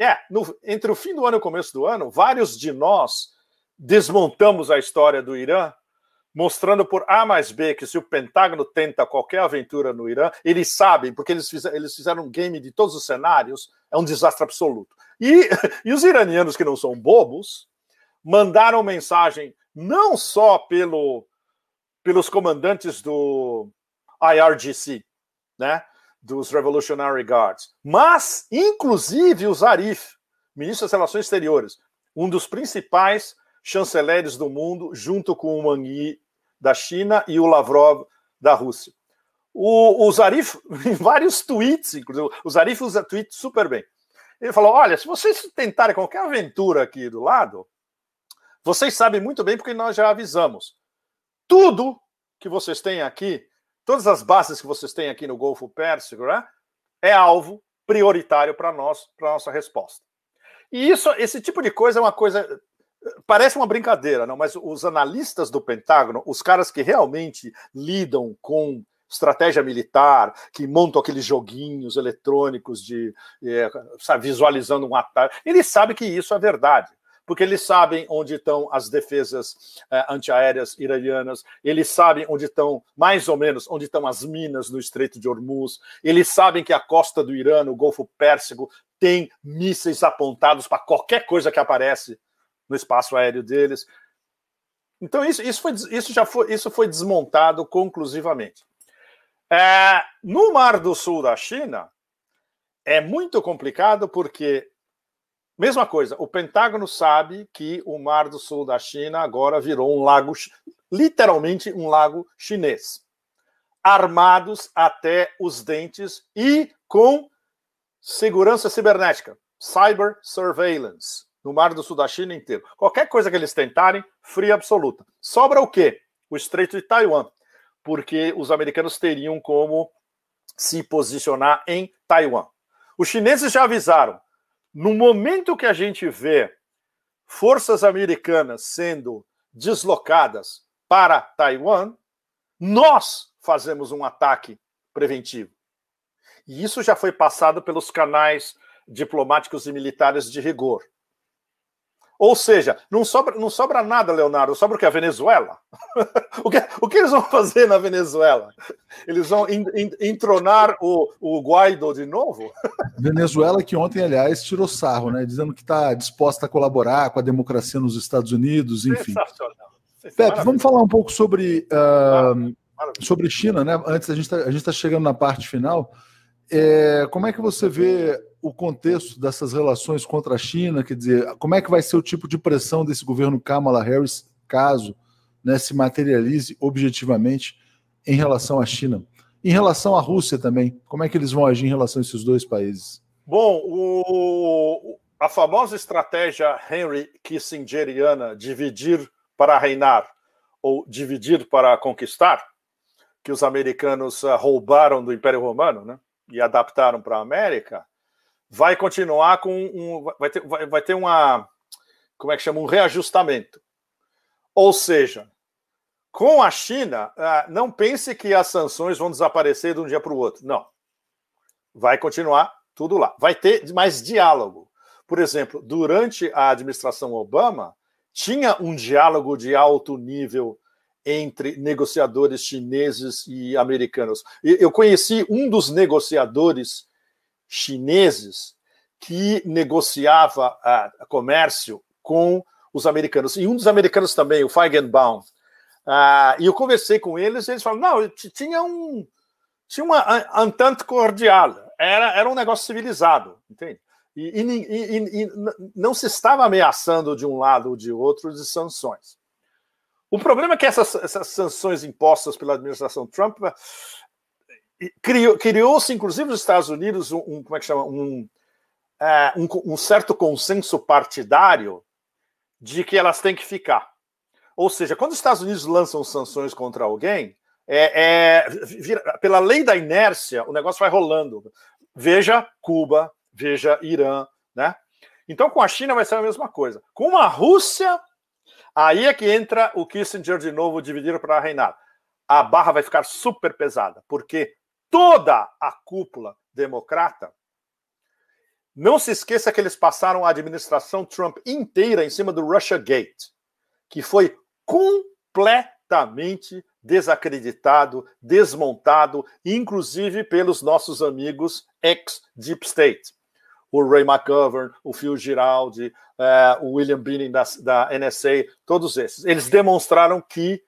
Speaker 2: É, no, entre o fim do ano e o começo do ano, vários de nós desmontamos a história do Irã, mostrando por A mais B que se o Pentágono tenta qualquer aventura no Irã, eles sabem, porque eles fizeram, eles fizeram um game de todos os cenários, é um desastre absoluto. E, e os iranianos, que não são bobos, mandaram mensagem não só pelo, pelos comandantes do IRGC, né, dos Revolutionary Guards, mas, inclusive, o Zarif, ministro das Relações Exteriores, um dos principais chanceleres do mundo, junto com o Wang Yi da China e o Lavrov da Rússia. O, o Zarif, em vários tweets, inclusive, o Zarif usa tweets super bem. Ele falou: olha, se vocês tentarem qualquer aventura aqui do lado, vocês sabem muito bem porque nós já avisamos. Tudo que vocês têm aqui, todas as bases que vocês têm aqui no Golfo Pérsico, né, é alvo prioritário para nós, para nossa resposta. E isso, esse tipo de coisa é uma coisa Parece uma brincadeira, não, mas os analistas do Pentágono, os caras que realmente lidam com estratégia militar, que montam aqueles joguinhos eletrônicos de é, visualizando um ataque, eles sabem que isso é verdade. Porque eles sabem onde estão as defesas eh, antiaéreas iranianas, eles sabem onde estão, mais ou menos, onde estão as minas no Estreito de Hormuz, eles sabem que a costa do Irã, o Golfo Pérsico, tem mísseis apontados para qualquer coisa que aparece no espaço aéreo deles. Então, isso, isso, foi, isso já foi, isso foi desmontado conclusivamente. É, no Mar do Sul da China, é muito complicado porque Mesma coisa, o Pentágono sabe que o Mar do Sul da China agora virou um lago, literalmente um lago chinês. Armados até os dentes e com segurança cibernética, cyber surveillance, no Mar do Sul da China inteiro. Qualquer coisa que eles tentarem, fria absoluta. Sobra o quê? O Estreito de Taiwan, porque os americanos teriam como se posicionar em Taiwan. Os chineses já avisaram, no momento que a gente vê forças americanas sendo deslocadas para Taiwan, nós fazemos um ataque preventivo. E isso já foi passado pelos canais diplomáticos e militares de rigor. Ou seja, não sobra, não sobra nada, Leonardo, sobra o que? A Venezuela? o, que, o que eles vão fazer na Venezuela? Eles vão in, in, entronar o, o Guaidó de novo?
Speaker 1: Venezuela que ontem, aliás, tirou sarro, né? Dizendo que está disposta a colaborar com a democracia nos Estados Unidos, enfim. Pepe, vamos falar um pouco sobre, uh, sobre China, né? Antes a gente está tá chegando na parte final. É, como é que você vê o contexto dessas relações contra a China? Quer dizer, como é que vai ser o tipo de pressão desse governo Kamala Harris, caso né, se materialize objetivamente em relação à China? Em relação à Rússia também, como é que eles vão agir em relação a esses dois países?
Speaker 2: Bom, o, a famosa estratégia Henry Kissingeriana, dividir para reinar ou dividir para conquistar, que os americanos ah, roubaram do Império Romano, né? e adaptaram para a América, vai continuar com um. Vai ter, vai, vai ter uma. Como é que chama? Um reajustamento. Ou seja, com a China, ah, não pense que as sanções vão desaparecer de um dia para o outro. Não. Vai continuar tudo lá. Vai ter mais diálogo. Por exemplo, durante a administração Obama, tinha um diálogo de alto nível entre negociadores chineses e americanos. Eu conheci um dos negociadores chineses que negociava uh, comércio com os americanos. E um dos americanos também, o Feigenbaum. Uh, e eu conversei com eles e eles falaram, não, tinha um tinha uma entente cordial, era, era um negócio civilizado, entende? E, e, e, e não se estava ameaçando de um lado ou de outro de sanções. O problema é que essas, essas sanções impostas pela administração Trump criou, criou-se, inclusive nos Estados Unidos, um, um, como é que chama? Um, é, um, um, certo consenso partidário de que elas têm que ficar. Ou seja, quando os Estados Unidos lançam sanções contra alguém, é, é vira, pela lei da inércia, o negócio vai rolando. Veja Cuba, veja Irã, né? Então, com a China vai ser a mesma coisa. Com a Rússia, Aí é que entra o Kissinger de novo dividir para reinar. A barra vai ficar super pesada, porque toda a cúpula democrata. Não se esqueça que eles passaram a administração Trump inteira em cima do Russia Gate, que foi completamente desacreditado, desmontado, inclusive pelos nossos amigos ex-Deep State o Ray McGovern, o Phil Giraldi, é, o William Binnen da, da NSA, todos esses. Eles demonstraram que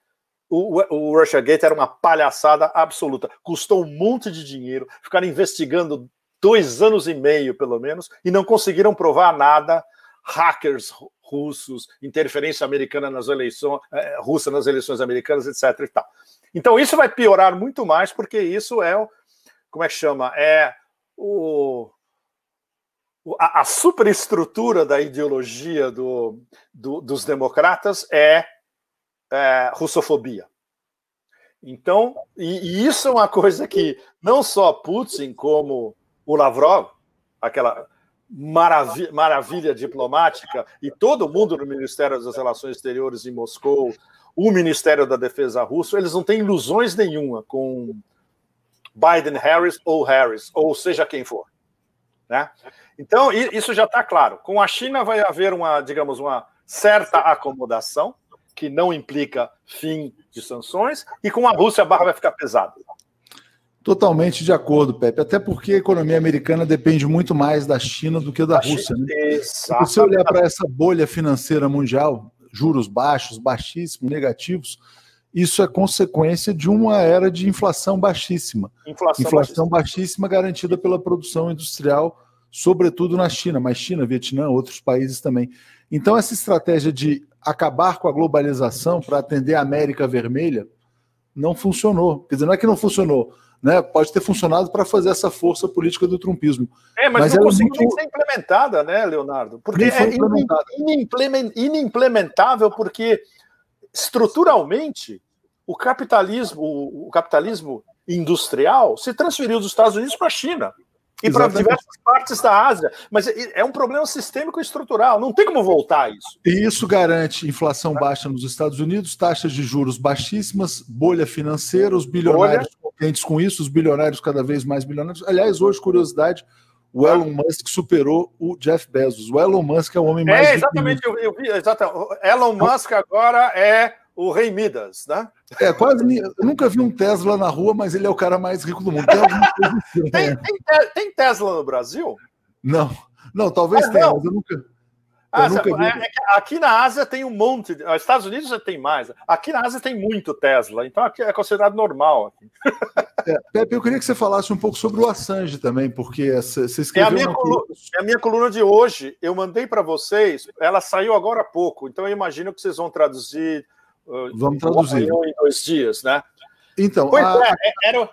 Speaker 2: o, o Russiagate era uma palhaçada absoluta. Custou um monte de dinheiro, ficaram investigando dois anos e meio, pelo menos, e não conseguiram provar nada. Hackers russos, interferência americana nas eleições, é, russa nas eleições americanas, etc. E tal. Então isso vai piorar muito mais, porque isso é o. Como é que chama? É o a, a superestrutura da ideologia do, do, dos democratas é, é russofobia. Então, e, e, isso é uma coisa que não só Putin, como o Lavrov, aquela maravilha, maravilha diplomática, e todo mundo no Ministério das Relações Exteriores em Moscou, o Ministério da Defesa russo, eles não têm ilusões nenhuma com Biden, Harris ou Harris, ou seja quem for. Né? Então, isso já está claro. Com a China vai haver uma, digamos, uma certa acomodação, que não implica fim de sanções, e com a Rússia a barra vai ficar pesada.
Speaker 1: Totalmente de acordo, Pepe. Até porque a economia americana depende muito mais da China do que da Rússia. Né? Se você olhar para essa bolha financeira mundial, juros baixos, baixíssimos, negativos, isso é consequência de uma era de inflação baixíssima. Inflação, inflação baixíssima. baixíssima garantida pela produção industrial, sobretudo na China, mas China, Vietnã, outros países também. Então, essa estratégia de acabar com a globalização para atender a América Vermelha não funcionou. Quer dizer, não é que não funcionou né, pode ter funcionado para fazer essa força política do trumpismo.
Speaker 2: É, mas, mas não conseguiu muito... ser implementada, né, Leonardo? Porque é inimplementável, porque estruturalmente o capitalismo, o capitalismo industrial se transferiu dos Estados Unidos para a China e para diversas partes da Ásia. Mas é um problema sistêmico e estrutural, não tem como voltar isso.
Speaker 1: E isso garante inflação baixa nos Estados Unidos, taxas de juros baixíssimas, bolha financeira, os bilionários bolha. contentes com isso, os bilionários cada vez mais bilionários. Aliás, hoje, curiosidade, o Elon Musk superou o Jeff Bezos. O Elon Musk é o homem mais.
Speaker 2: É, exatamente, eu, eu vi, exatamente. Elon Musk agora é o Rei Midas, né?
Speaker 1: É, quase. Eu nunca vi um Tesla na rua, mas ele é o cara mais rico do mundo. Tem,
Speaker 2: assim, tem, né? tem, tem, Tesla no Brasil?
Speaker 1: Não, não, talvez ah, tenha, não. mas eu nunca.
Speaker 2: Ah, é, é aqui na Ásia tem um monte, nos Estados Unidos já tem mais. Aqui na Ásia tem muito Tesla, então aqui é considerado normal.
Speaker 1: É, Pepe, eu queria que você falasse um pouco sobre o Assange também, porque você escreveu.
Speaker 2: É a minha, coluna, é a minha coluna de hoje, eu mandei para vocês, ela saiu agora há pouco, então eu imagino que vocês vão traduzir
Speaker 1: Vamos traduzir.
Speaker 2: Em dois dias, né?
Speaker 1: Então, pois a, é, é era...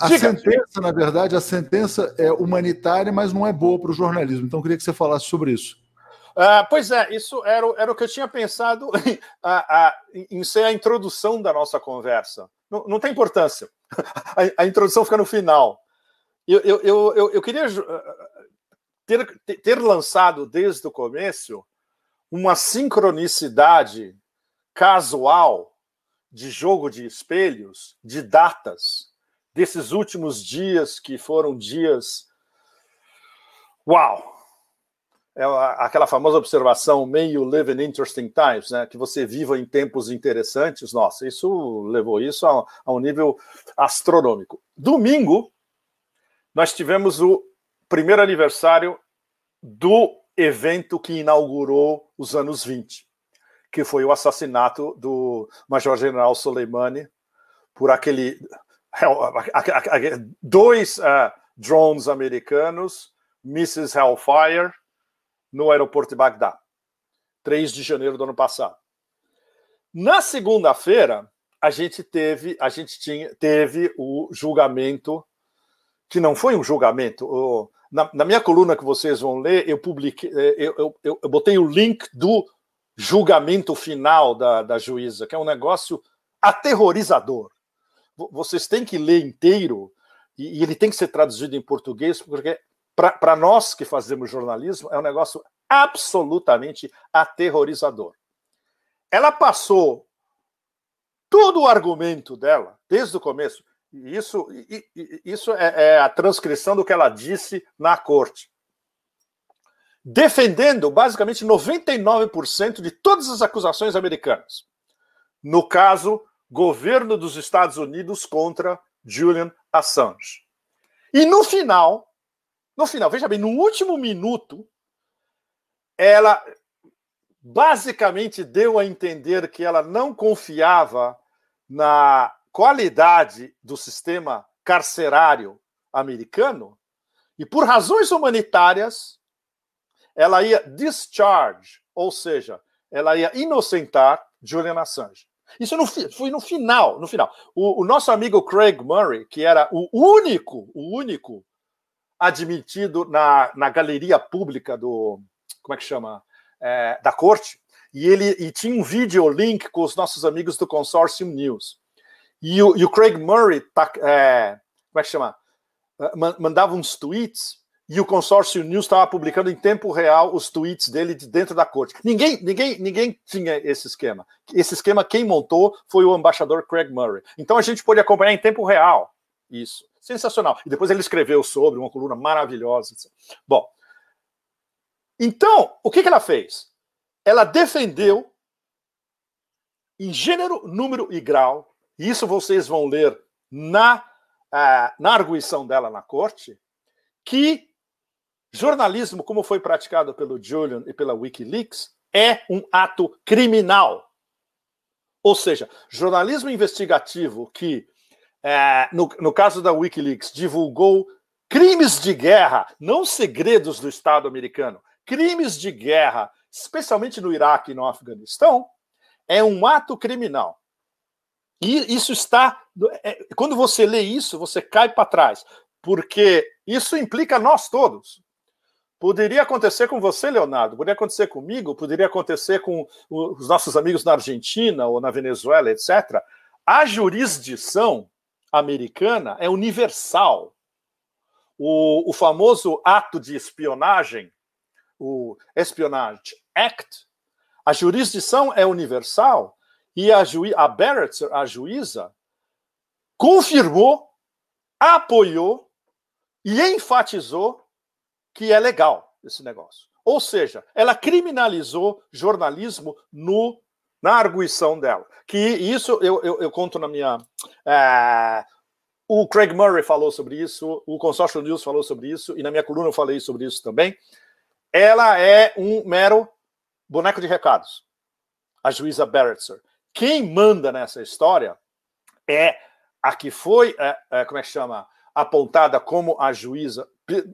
Speaker 1: a Diga. sentença, na verdade, a sentença é humanitária, mas não é boa para o jornalismo. Então, eu queria que você falasse sobre isso.
Speaker 2: Uh, pois é, isso era, era o que eu tinha pensado em, a, a, em ser a introdução da nossa conversa. Não, não tem importância. A, a, introdução fica no final. Eu, eu, eu, eu, queria ah, ter, ter lançado desde o começo uma sincronicidade casual de jogo de espelhos, de datas, desses últimos dias que foram dias. Uau! É aquela famosa observação, meio live in interesting times, né? Que você viva em tempos interessantes. Nossa, isso levou isso a, a um nível astronômico. Domingo, nós tivemos o primeiro aniversário do evento que inaugurou os anos 20 que foi o assassinato do Major-General Soleimani por aquele dois uh, drones americanos, Mrs. Hellfire, no aeroporto de Bagdá, 3 de janeiro do ano passado. Na segunda-feira, a gente teve, a gente tinha, teve o julgamento, que não foi um julgamento. O, na, na, minha coluna que vocês vão ler, eu publiquei, eh, eu, eu, eu, eu botei o link do julgamento final da, da juíza, que é um negócio aterrorizador. Vocês têm que ler inteiro e, e ele tem que ser traduzido em português, porque para nós que fazemos jornalismo é um negócio absolutamente aterrorizador. Ela passou todo o argumento dela, desde o começo, e isso, isso é, é a transcrição do que ela disse na corte defendendo basicamente 99% de todas as acusações americanas. No caso, governo dos Estados Unidos contra Julian Assange. E no final, no final, veja bem, no último minuto, ela basicamente deu a entender que ela não confiava na qualidade do sistema carcerário americano e por razões humanitárias ela ia discharge, ou seja, ela ia inocentar Julian Assange. Isso no, foi no final, no final. O, o, nosso amigo Craig Murray, que era o único, o único admitido na, na galeria pública do, como é que chama, é, da corte, e ele e tinha um vídeo link com os nossos amigos do Consortium News. E o, e o Craig Murray, tá, é, como é que chama, mandava uns tweets e o consórcio News estava publicando em tempo real os tweets dele de dentro da corte. Ninguém, ninguém, ninguém tinha esse esquema. Esse esquema quem montou foi o embaixador Craig Murray. Então a gente pôde acompanhar em tempo real isso. sensacional. E depois ele escreveu sobre uma coluna maravilhosa. Bom, então, o que, que ela fez? Ela defendeu em gênero, número e grau, e isso vocês vão ler na, uh, na arguição dela na corte, que jornalismo, como foi praticado pelo Julian e pela Wikileaks, é um ato criminal. Ou seja, jornalismo investigativo que, é, no, no caso da Wikileaks, divulgou crimes de guerra, não segredos do Estado americano, crimes de guerra, especialmente no Iraque e no Afeganistão, é um ato criminal. E isso está. É, quando você lê isso, você cai para trás, porque isso implica nós todos. Poderia acontecer com você, Leonardo, poderia acontecer comigo, poderia acontecer com os nossos amigos na Argentina ou na Venezuela, etc. A jurisdição americana é universal. O, o famoso ato de espionagem, o Espionage Act, a jurisdição é universal e a, juí a Barrett, a juíza, confirmou, apoiou e enfatizou que é legal esse negócio. Ou seja, ela criminalizou jornalismo no, na arguição dela. Que isso eu, eu, eu conto na minha. É, o Craig Murray falou sobre isso, o Consórcio News falou sobre isso, e na minha coluna eu falei sobre isso também. Ela é um mero boneco de recados, a juíza Barretzer. Quem manda nessa história é a que foi, é, é, como é que chama, apontada como a juíza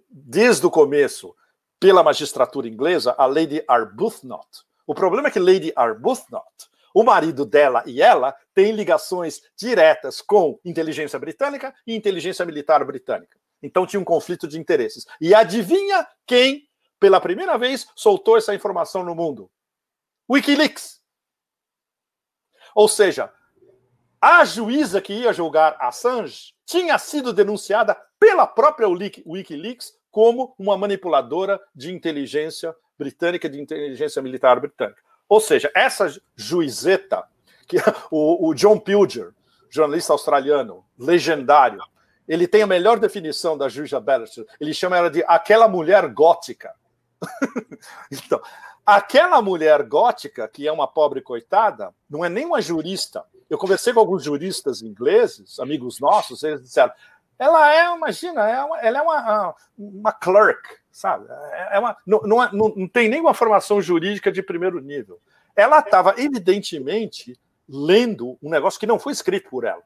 Speaker 2: desde o começo pela magistratura inglesa, a Lady Arbuthnot. O problema é que Lady Arbuthnot, o marido dela e ela, têm ligações diretas com inteligência britânica e inteligência militar britânica. Então tinha um conflito de interesses. E adivinha quem pela primeira vez, soltou essa informação no mundo. Wikileaks. Ou seja, a juíza que ia julgar Assange tinha sido denunciada pela própria Wikileaks como uma manipuladora de inteligência britânica, de inteligência militar britânica. Ou seja, essa juizeta, que o, o John Pilger, jornalista australiano, legendário, ele tem a melhor definição da juíza Ballister. Ele chama ela de aquela mulher gótica. então, aquela mulher gótica, que é uma pobre coitada, não é nem uma jurista. Eu conversei com alguns juristas ingleses, amigos nossos, eles disseram: ela é, imagina, é uma, ela é uma, uma clerk, sabe? É uma, não, não, é, não, não tem nenhuma formação jurídica de primeiro nível. Ela estava, evidentemente, lendo um negócio que não foi escrito por ela.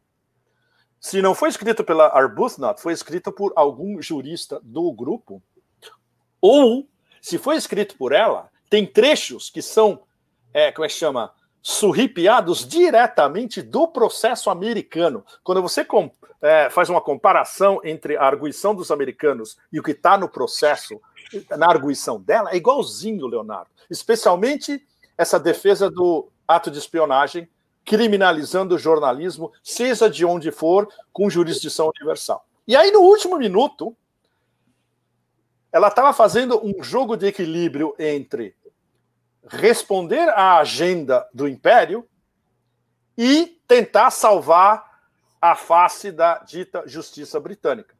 Speaker 2: Se não foi escrito pela Arbuthnot, foi escrito por algum jurista do grupo, ou se foi escrito por ela, tem trechos que são, é, como é que chama? Surripiados diretamente do processo americano. Quando você é, faz uma comparação entre a arguição dos americanos e o que está no processo, na arguição dela, é igualzinho, Leonardo. Especialmente essa defesa do ato de espionagem, criminalizando o jornalismo, seja de onde for, com jurisdição universal. E aí, no último minuto, ela estava fazendo um jogo de equilíbrio entre responder à agenda do império e tentar salvar a face da dita justiça britânica.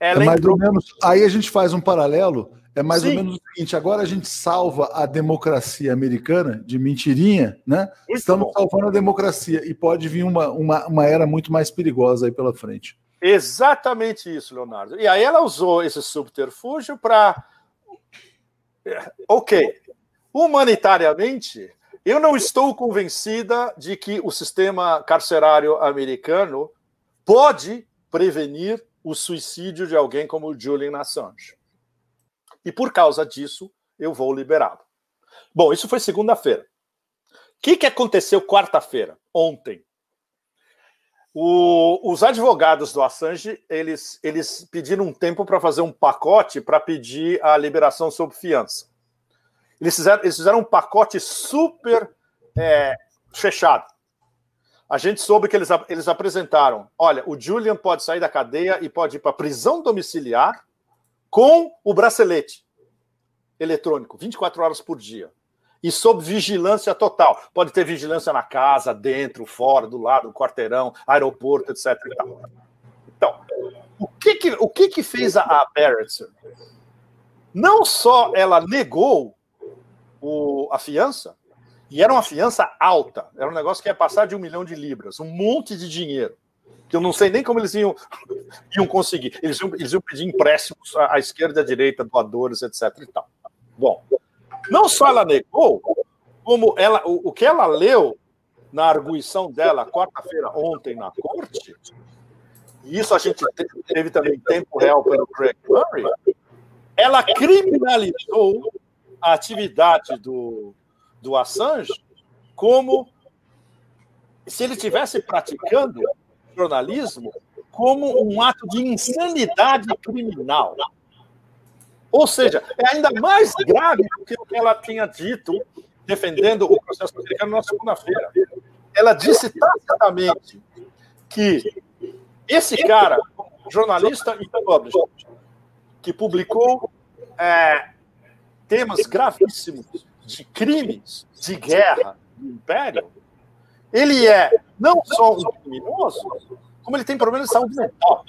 Speaker 1: Ela é mais entrou... ou menos. Aí a gente faz um paralelo. É mais Sim. ou menos o seguinte: agora a gente salva a democracia americana de mentirinha, né? Isso Estamos bom. salvando a democracia e pode vir uma, uma, uma era muito mais perigosa aí pela frente.
Speaker 2: Exatamente isso, Leonardo. E aí ela usou esse subterfúgio para. Ok. Humanitariamente, eu não estou convencida de que o sistema carcerário americano pode prevenir o suicídio de alguém como Julian Assange. E por causa disso, eu vou liberá-lo. Bom, isso foi segunda-feira. O que, que aconteceu quarta-feira, ontem? O, os advogados do Assange eles, eles pediram um tempo para fazer um pacote para pedir a liberação sob fiança. Eles fizeram, eles fizeram um pacote super é, fechado. A gente soube que eles, eles apresentaram: olha, o Julian pode sair da cadeia e pode ir para prisão domiciliar com o bracelete eletrônico, 24 horas por dia e sob vigilância total. Pode ter vigilância na casa, dentro, fora, do lado, do quarteirão, aeroporto, etc. Então, que que, o que, que fez a, a Barrett? Não só ela negou o, a fiança, e era uma fiança alta, era um negócio que ia passar de um milhão de libras, um monte de dinheiro, que eu não sei nem como eles iam, iam conseguir. Eles iam, eles iam pedir empréstimos à, à esquerda e à direita, doadores, etc. E tal. Bom, não só ela negou, como ela, o, o que ela leu na arguição dela quarta-feira ontem na corte, e isso a gente teve também tempo real pelo Craig Murray, ela criminalizou a atividade do, do Assange como se ele estivesse praticando jornalismo como um ato de insanidade criminal. Ou seja, é ainda mais grave do que o que ela tinha dito defendendo o processo americano na segunda-feira. Ela disse tacitamente que esse cara, jornalista e que publicou é, temas gravíssimos de crimes de guerra do Império, ele é não só um criminoso, como ele tem problemas de saúde mental.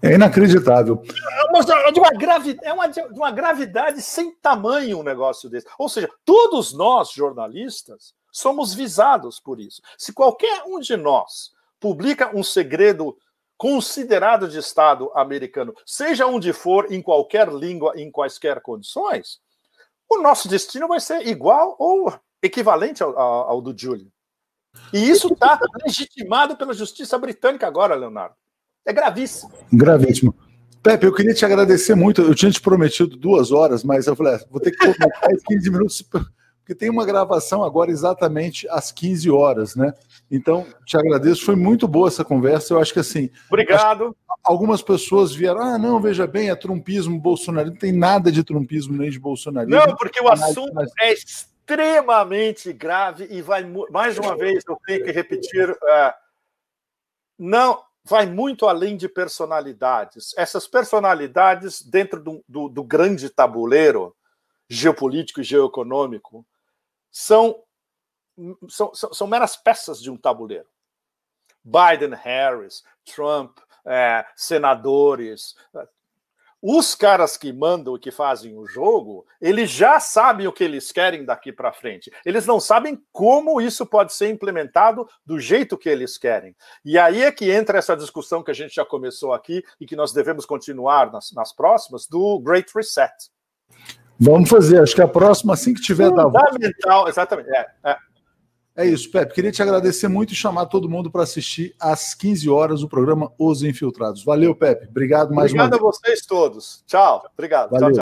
Speaker 1: É inacreditável.
Speaker 2: É uma, de, uma gravidade, é uma, de uma gravidade sem tamanho um negócio desse. Ou seja, todos nós, jornalistas, somos visados por isso. Se qualquer um de nós publica um segredo considerado de Estado americano, seja onde for, em qualquer língua, em quaisquer condições, o nosso destino vai ser igual ou equivalente ao, ao, ao do Julian. E isso está legitimado pela justiça britânica agora, Leonardo. É gravíssimo.
Speaker 1: Gravíssimo. Pepe, eu queria te agradecer muito. Eu tinha te prometido duas horas, mas eu falei, ah, vou ter que colocar mais 15 minutos, porque tem uma gravação agora exatamente às 15 horas, né? Então, te agradeço. Foi muito boa essa conversa. Eu acho que assim.
Speaker 2: Obrigado.
Speaker 1: Algumas pessoas vieram, ah, não, veja bem, é trumpismo bolsonarismo. Não tem nada de trumpismo nem de bolsonarismo.
Speaker 2: Não, porque o assunto mas... é extremamente grave e vai, mais uma vez, eu tenho que repetir. Uh, não, vai muito além de personalidades. Essas personalidades, dentro do, do, do grande tabuleiro geopolítico e geoeconômico, são, são, são, são, meras peças de um tabuleiro. Biden, Harris, Trump, é, senadores, os caras que mandam e que fazem o jogo, eles já sabem o que eles querem daqui para frente. Eles não sabem como isso pode ser implementado do jeito que eles querem. E aí é que entra essa discussão que a gente já começou aqui e que nós devemos continuar nas, nas próximas, do Great Reset.
Speaker 1: Vamos fazer, acho que a próxima, assim que tiver
Speaker 2: da Fundamental, exatamente. É, é.
Speaker 1: É isso, Pepe. Queria te agradecer muito e chamar todo mundo para assistir às 15 horas o programa Os Infiltrados. Valeu, Pepe. Obrigado mais
Speaker 2: Obrigado uma vez. Obrigado a vocês todos. Tchau. Obrigado. Valeu. Tchau, tchau.